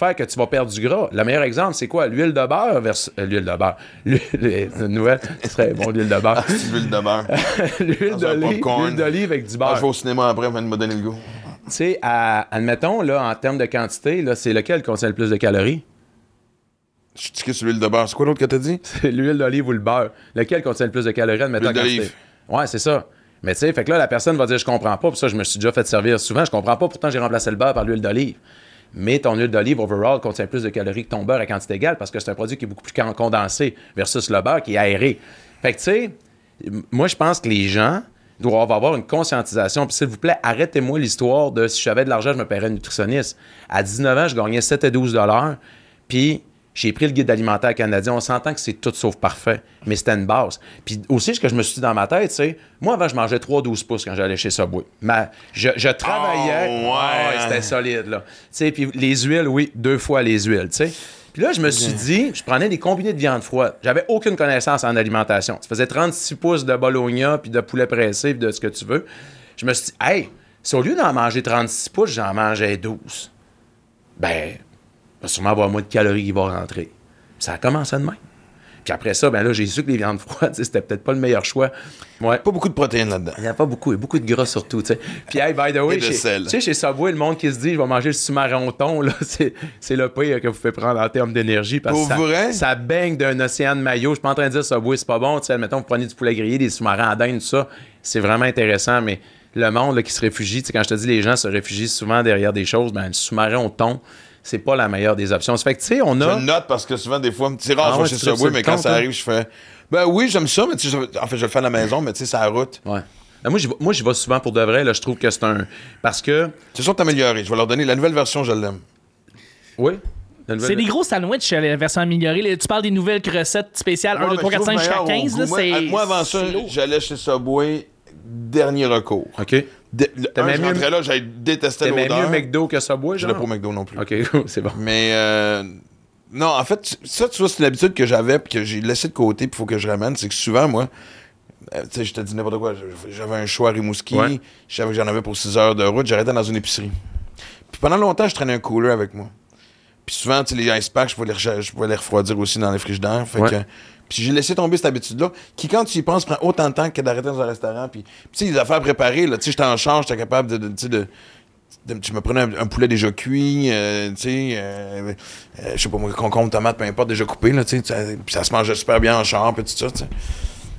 faire que tu vas perdre du gras. Le meilleur exemple, c'est quoi? L'huile de beurre versus... euh, l'huile de beurre. L'huile- Une nouvelle, ce serait bon, l'huile de beurre. C'est l'huile de beurre. l'huile d'olive l'huile d'olive avec du Ah, beurre. je vais au cinéma après, elle me donner le goût. Tu sais, admettons, là, en termes de quantité, là, c'est lequel contient le plus de calories? Je suis sur l'huile de beurre. C'est quoi l'autre que t'as dit? C'est l'huile d'olive ou le beurre. Lequel contient le plus de calories, admettons, L'huile d'olive. Ouais, c'est ça. Mais tu sais, fait que là, la personne va dire, je comprends pas, puis ça, je me suis déjà fait servir souvent, je comprends pas, pourtant j'ai remplacé le beurre par l'huile d'olive. Mais ton huile d'olive overall contient plus de calories que ton beurre à quantité égale parce que c'est un produit qui est beaucoup plus con- condensé versus le beurre qui est aéré. Fait que tu sais, moi, je pense que les gens doivent avoir une conscientisation. Puis s'il vous plaît, arrêtez-moi l'histoire de si j'avais de l'argent, je me paierais nutritionniste. À 19 ans, je gagnais 7 et 12 dollars. Puis j'ai pris le guide alimentaire canadien. On s'entend que c'est tout sauf parfait, mais c'était une base. Puis aussi, ce que je me suis dit dans ma tête, c'est, moi, avant, je mangeais 3-12 pouces quand j'allais chez Subway. Mais je, je travaillais. Oh, ouais. c'était solide, là. Tu sais, puis les huiles, oui, deux fois les huiles, tu sais. Puis là, je me suis dit, je prenais des combinés de viande froide. J'avais aucune connaissance en alimentation. Ça faisait 36 pouces de bologna, puis de poulet pressé, puis de ce que tu veux. Je me suis dit, hey, si au lieu d'en manger 36 pouces, j'en mangeais 12, ben, va sûrement avoir moins de calories qui vont rentrer. Ça a commencé de même. Puis après ça, ben là, j'ai su que les viandes froides, c'était peut-être pas le meilleur choix. Ouais. Pas beaucoup de protéines là-dedans. Il n'y a pas beaucoup, il y a beaucoup de gras surtout. Puis, hey, by the way, Et tu sais, chez Subway, le monde qui se dit, je vais manger le sous-marin thon, c'est, le pire que vous pouvez prendre en termes d'énergie. Parce Pour que ça, vrai? ça baigne d'un océan de maillot. Je suis pas en train de dire Subway, c'est pas bon. Tu sais, admettons, vous prenez du poulet grillé, des sous-marins à dinde, tout ça. C'est vraiment intéressant, mais le monde là, qui se réfugie, quand je te dis les gens se réfugient souvent derrière des choses, ben, le sous-marin au thon, c'est pas la meilleure des options. Ça fait que, tu sais, on a. note parce que souvent, des fois, c'est rare, Ah je vais chez Subway, ça mais quand compte, ça arrive, je fais. Ben oui, j'aime ça, mais tu sais, je- en fait, je le fais à la maison, mais tu sais, c'est la route. Ouais. Ben, moi, j'y vais- moi, j'y vais souvent pour de vrai. Là, je trouve que c'est un. Parce que. C'est sûr de t'améliorer. Je vais leur donner la nouvelle version, je l'aime. Oui. C'est des gros sandwichs, euh, la version améliorée. Tu parles des nouvelles recettes spéciales 1, Ouais, 2, mais 3, je 4, 5 trouve jusqu'à meilleur au 15. là. Moi, moi, avant ça, j'allais chez Subway, dernier recours. OK. T'aimais un, je mieux- rentrais là, j'avais détesté T'aimais mieux l'odeur. McDo que Subway, Je genre? l'ai pas au McDo non plus. OK, c'est bon. Mais euh, non, en fait, ça, tu vois, c'est une habitude que j'avais puis que j'ai laissé de côté puis il faut que je ramène. C'est que souvent, moi, euh, tu sais, je te dis n'importe quoi. J'avais un choix à Rimouski. Ouais. Je savais que j'en avais pour 6 heures de route. J'arrêtais dans une épicerie. Puis pendant longtemps, je traînais un cooler avec moi. Puis souvent, tu sais, les ice packs, je pouvais les, je pouvais les refroidir aussi dans les frigidaires. Fait Ouais. que. Puis j'ai laissé tomber cette habitude-là, qui, quand tu y penses, prend autant de temps que d'arrêter dans un restaurant. Puis, tu sais, les affaires préparées, là, tu sais, j'étais en charge, j'étais capable de, de, tu me prenais un, poulet déjà cuit, euh, tu sais, euh, euh, je sais pas moi, concombre, tomate, peu importe, déjà coupé, là, tu sais, ça, puis ça se mangeait super bien en char, puis tout ça.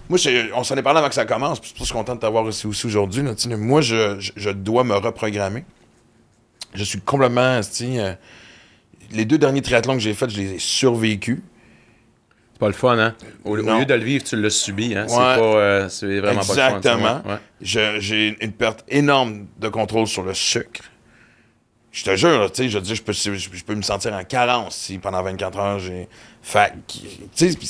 Moi, on s'en est parlé avant que ça commence, puis je suis content de t'avoir ici aussi aujourd'hui. Moi, je, je, je dois me reprogrammer. Je suis complètement, les deux derniers triathlons que j'ai faits, je les ai survécus. C'est pas le fun, hein? Au, lieu de le vivre, tu l'as subi, hein? C'est Ouais. pas. euh, c'est vraiment pas le fun. Exactement. ouais. Je- J'ai une perte énorme de contrôle sur le sucre. Je te jure, tu sais, je dis, je peux, je, je peux me sentir en carence si pendant 24 heures j'ai. Fait tu sais, puis-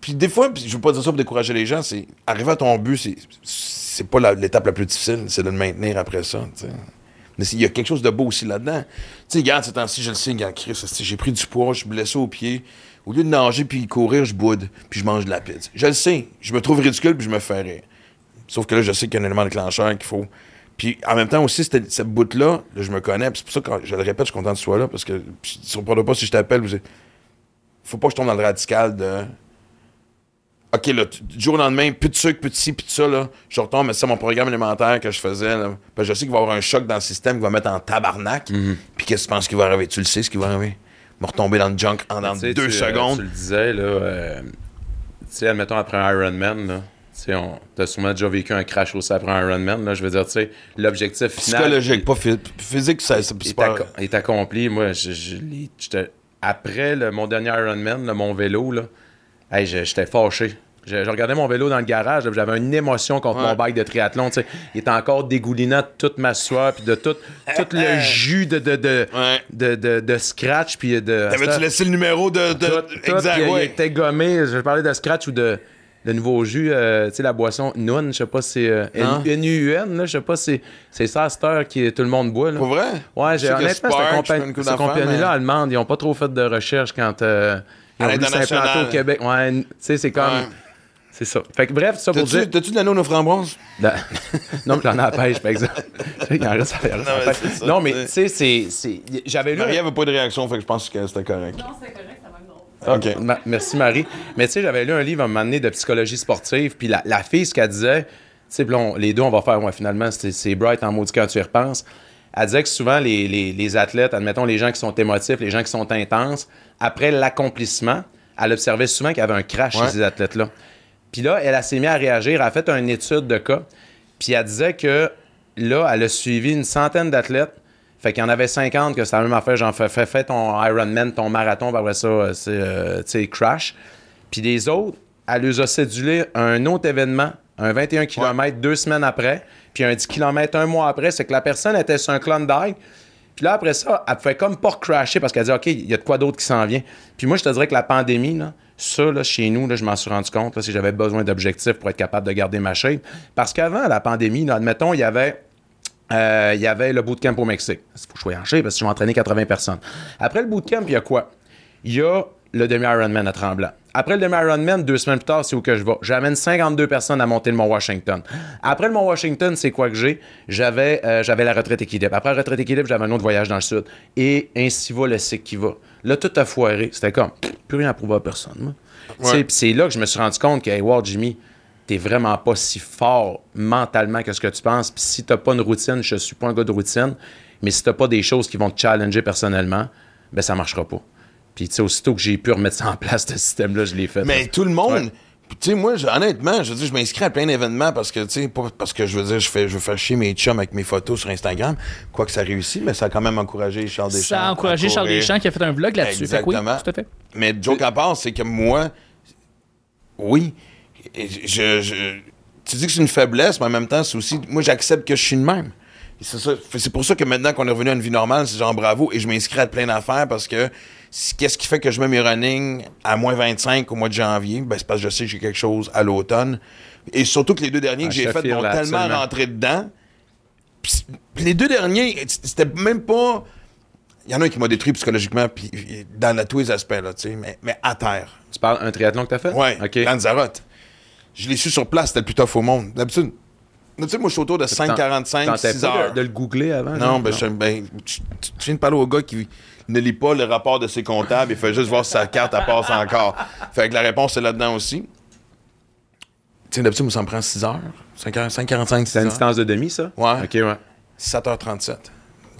puis des fois, puis je veux pas dire ça pour décourager les gens, c'est arriver à ton but, c'est c'est pas la- l'étape la plus difficile, c'est de le maintenir après ça, tu sais. Mais il y a quelque chose de beau aussi là-dedans. Tu sais, regarde, ces temps-ci, je le sais, regarde, Chris, j'ai pris du poids, je suis blessé au pied. Au lieu de nager puis courir, je boude, puis je mange de la pizza. Je le sais, je me trouve ridicule puis je me fais rire. Sauf que là, je sais qu'il y a un élément déclencheur qu'il faut. Puis en même temps aussi, cette, cette bout-là, là, je me connais, c'est pour ça que je le répète, je suis content que tu sois là, parce que puis, surprendra pas si je t'appelle. vous Faut pas que je tombe dans le radical de. OK, là, du jour au lendemain, plus de sucre, plus de ci, plus de ça, là, je retombe, mais c'est mon programme alimentaire que je faisais, là, parce que je sais qu'il va y avoir un choc dans le système qui va mettre en tabarnak. Puis qu'est-ce que tu penses qui va arriver? Tu le sais ce qui va arriver? Me retomber dans le junk en dans sais, deux tu, euh, secondes. tu le disais, là. euh, tu sais, admettons, après un Ironman, là. Tu t'as sûrement déjà vécu un crash aussi après un Ironman, là. Je veux dire, tu sais, l'objectif final. Psychologique, pas phy- physique, ça, c'est est, pas... est accompli. Moi, je, après le- mon dernier Ironman, là, mon vélo, là, hey, je- j'étais fâché. Je, je regardais mon vélo dans le garage, j'avais une émotion contre Ouais. mon bike de triathlon. tu sais. Il était encore dégoulinant de toute ma sueur, puis de tout, tout le jus de, de, de, Ouais. de, de- de scratch. Puis de, T'avais-tu laissé le numéro de... de... tout, tout, exact, puis il ouais. était gommé. Je parlais de scratch ou de, de nouveau jus, euh, tu sais, la boisson Nun, je sais pas si c'est euh. N-U-N, là, je sais pas si c'est ça, cette heure que tout le monde boit. Là. Pour vrai? Ouais, j'ai honnêtement, cette, compagnie-là allemande, ils ont pas trop fait de recherche quand euh, ils À ont voulu s'implanter au Québec. Ouais, tu sais, c'est comme. Ouais. C'est ça. Fait que bref, ça pour dire. T'as-tu de l'anneau aux framboises? Non, mais j'en ai à la pêche, par exemple. Il en reste à- il en reste à la mais pêche. c'est ça, Non, mais tu tu sais, c'est- c'est. J'avais lu. Marie avait pas de réaction, fait que je pense que c'était correct. Non, c'est correct, ça va. OK. Ma- merci Marie. Mais tu sais, j'avais lu un livre à un moment donné de psychologie sportive, puis la, la fille, ce qu'elle disait, tu sais, les deux, on va faire, ouais, finalement, c'est c'est bright en maudit quand tu y repenses. Elle disait que souvent, les, les- les athlètes, admettons les gens qui sont émotifs, les gens qui sont intenses, après l'accomplissement, elle observait souvent qu'il y avait un crash Ouais. chez ces athlètes-là. Puis là, elle s'est mise à réagir, elle a fait une étude de cas, puis elle disait que là, elle a suivi une centaine d'athlètes. Fait qu'il y en avait 50 que c'était la même affaire, genre fais, fais, fais ton Ironman, ton marathon, puis après ça, euh, c'est euh, crash. Puis les autres, elle les a cédulé un autre événement, un 21 km, deux semaines après, puis un 10 km un mois après. C'est que la personne était sur un Klondike. Puis là, après ça, elle pouvait comme pas crasher parce qu'elle dit, OK, il y a de quoi d'autre qui s'en vient. Puis moi, je te dirais que la pandémie, là, ça, chez nous, je m'en suis rendu compte, si j'avais besoin d'objectifs pour être capable de garder ma shape. Parce qu'avant la pandémie, admettons, il y avait euh, il y avait le bootcamp au Mexique. Il faut que je sois en shape parce que je vais entraîner 80 personnes. Après le bootcamp, il y a quoi? Il y a le demi-Ironman à Tremblant. Après le demi-Ironman, deux semaines plus tard, c'est où que je vais. J'amène 52 personnes à monter le Mont Washington. Après le Mont Washington, c'est quoi que j'ai? J'avais euh, j'avais la retraite équilibre. Après la retraite équilibre, j'avais un autre voyage dans le sud. Et ainsi va le cycle qui va. Là, tout a foiré. C'était comme, plus rien à prouver à personne. puis c'est là que je me suis rendu compte que, hey, wow, Jimmy, t'es vraiment pas si fort mentalement que ce que tu penses. Puis si t'as pas une routine, je suis pas un gars de routine, mais si t'as pas des choses qui vont te challenger personnellement, ben ça marchera pas. Puis tu sais, aussitôt que j'ai pu remettre ça en place, ce système-là, je l'ai fait. Mais tout le monde. Ouais. Tu sais, moi, honnêtement, je veux dire, je m'inscris à plein d'événements parce que, tu sais, pas parce que je veux dire, je fais, je veux faire chier mes chums avec mes photos sur Instagram. Quoique ça réussit, mais ça a quand même encouragé Charles Deschamps. Ça a encouragé Charles. Deschamps qui a fait un vlog là-dessus. Fait que oui, Exactement. tout à fait. Mais joke à part, c'est que moi, oui, je, je- tu dis que c'est une faiblesse, mais en même temps, c'est aussi, moi, j'accepte que je suis de même. C'est pour ça que maintenant qu'on est revenu à une vie normale, c'est genre bravo, et je m'inscris à plein d'affaires parce que qu'est-ce qui fait que je mets mes running à moins 25 au mois de janvier? Ben, c'est parce que je sais que j'ai quelque chose à l'automne. Et surtout que les deux derniers Ah, que j'ai je te faits m'ont tellement absolument. rentré dedans. Puis les deux derniers, c'était même pas. Il y en a un qui m'a détruit psychologiquement, puis dans tous les aspects, là, tu sais, mais, mais à terre. Tu parles un triathlon que t'as fait? Ouais, OK. Lanzarote. Je l'ai su sur place, c'était le plus tough au monde. D'habitude, d'habitude, moi, je suis autour de 5,45, Tentais 6 pas heures. de, de le googler avant? Non, genre? ben, je, ben, tu, tu- tu viens de parler au gars qui ne lit pas le rapport de ses comptables, il fait juste voir si sa carte, elle passe encore. Fait que la réponse est là-dedans aussi. Tu sais, d'habitude, ça me prend 6 heures. 5 heures, 5,45, 6 C'est une distance de demi, ça? Ouais. OK, ouais. 7h37.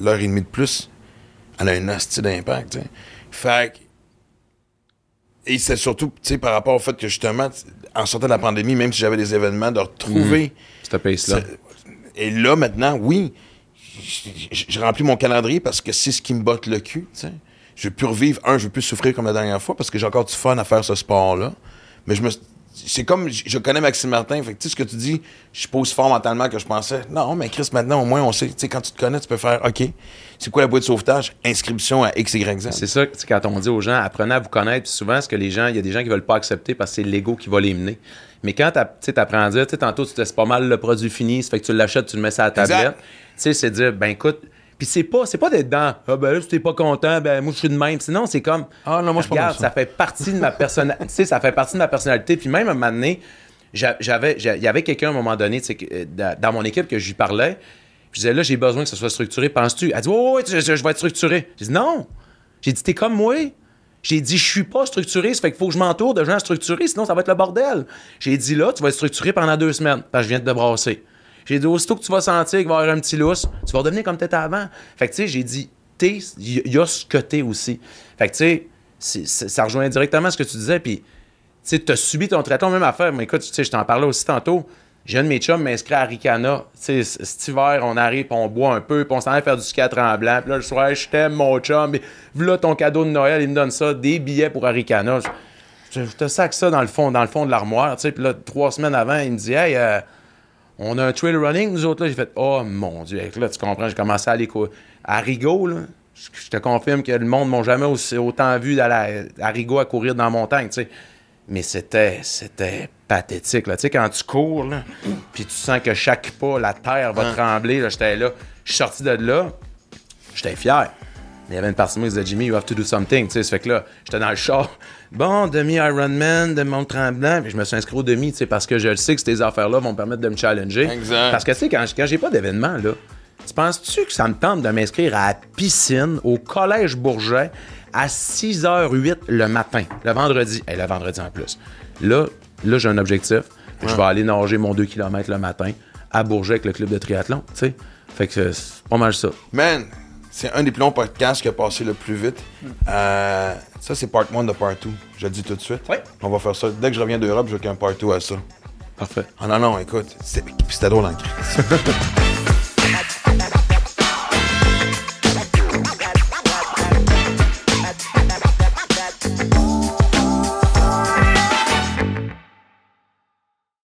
L'heure et demie de plus, elle a un hostie d'impact, tu sais. Fait que- Et c'est surtout, tu sais, par rapport au fait que justement, en sortant de la pandémie, même si j'avais des événements, de retrouver. Cette pace-là. ce- Et là, maintenant, oui, je remplis mon calendrier parce que c'est ce qui me botte le cul, tu sais. Je veux plus revivre, un, je veux plus souffrir comme la dernière fois parce que j'ai encore du fun à faire ce sport-là. Mais je me c'est comme je connais Maxime Martin, fait tu sais ce que tu dis, je suis pas aussi fort mentalement que je pensais. Non, mais Chris maintenant au moins on sait, tu sais quand tu te connais, tu peux faire OK. C'est quoi la boîte de sauvetage? Inscription à XYZ. C'est ça, quand on dit aux gens, apprenez à vous connaître. Souvent, ce que les gens, il y a des gens qui veulent pas accepter parce que c'est l'ego qui va les mener? Mais quand tu apprends à dire, tantôt, tu laisses pas mal le produit fini, ça fait que tu l'achètes, tu le mets sur la tablette. Exact. Tu sais, c'est dire, ben écoute, puis c'est pas, c'est pas d'être dans, ah ben là, si t'es pas content, ben moi, je suis de même. Sinon, c'est comme, Ah, non, moi, je pas regarde, comme ça. ça fait partie de ma personnalité. tu sais, ça fait partie de ma personnalité. Puis même à un moment donné, j'avais, il y avait quelqu'un à un moment donné, euh, dans mon équipe que je lui parlais. Je disais, là, j'ai besoin que ce soit structuré. Penses-tu? Elle dit, ouais, ouais, je vais être structuré. J'ai dit, non. J'ai dit, t'es comme moi. J'ai dit, je suis pas structuré, ça fait qu'il faut que je m'entoure de gens structurés, sinon ça va être le bordel. J'ai dit, là, tu vas être structuré pendant deux semaines, parce que je viens de te brasser. J'ai dit, aussitôt que tu vas sentir qu'il va y avoir un petit lousse, tu vas redevenir comme t'étais avant. Fait que, tu sais, j'ai dit, t'es, il y a ce t'es aussi. Fait que, tu sais, ça rejoint directement ce que tu disais, puis, tu sais, t'as subi ton traitement, même affaire. Mais écoute, tu sais, je t'en parlais aussi tantôt. J'ai un de mes chums m'inscrit à Ricana. Tu sais, c- cet hiver, on arrive, puis on boit un peu, puis on s'en va faire du ski à tremblant. Puis là, le soir, je t'aime, mon chum. Mais voilà ton cadeau de Noël, il me donne ça, des billets pour Aricana. Je, te sac ça dans le fond, dans fond de l'armoire. Puis là, trois semaines avant, il me dit, hey, euh, on a un trail running, nous autres, là. J'ai fait, oh mon Dieu. Là, tu comprends, j'ai commencé à aller à Rigaud, là. Je te confirme que le monde m'a jamais aussi, autant vu d'aller à, à à courir dans la montagne. Mais c'était, c'était pathétique, là. Tu sais, quand tu cours, là, puis tu sens que chaque pas, la terre va trembler, là, j'étais là. Je suis sorti de là, j'étais fier. Mais il y avait une partie de moi qui disait Jimmy, you have to do something. Tu sais, ça fait que là, j'étais dans le char. Bon, demi-Ironman, de mont tremblant. Puis je me suis inscrit au demi, tu sais, parce que je le sais que ces affaires-là vont me permettre de me challenger. Exact. Parce que, tu sais, quand, quand j'ai pas d'événement, là, tu penses-tu que ça me tente de m'inscrire à la piscine au Collège Bourget à 6h08 le matin, le vendredi? Et le vendredi en plus. Là, là j'ai un objectif. Je vais aller nager mon 2 km le matin à Bourget avec le club de triathlon, tu sais. Fait que c'est pas mal ça. Man, c'est un des plus longs podcasts qui a passé le plus vite. Euh, ça, c'est part 1 de part 2. Je le dis tout de suite. Ouais. On va faire ça. Dès que je reviens d'Europe, je veux qu'il y ait un part 2 à ça. Parfait. Ah non, non, écoute. c'était drôle en crise.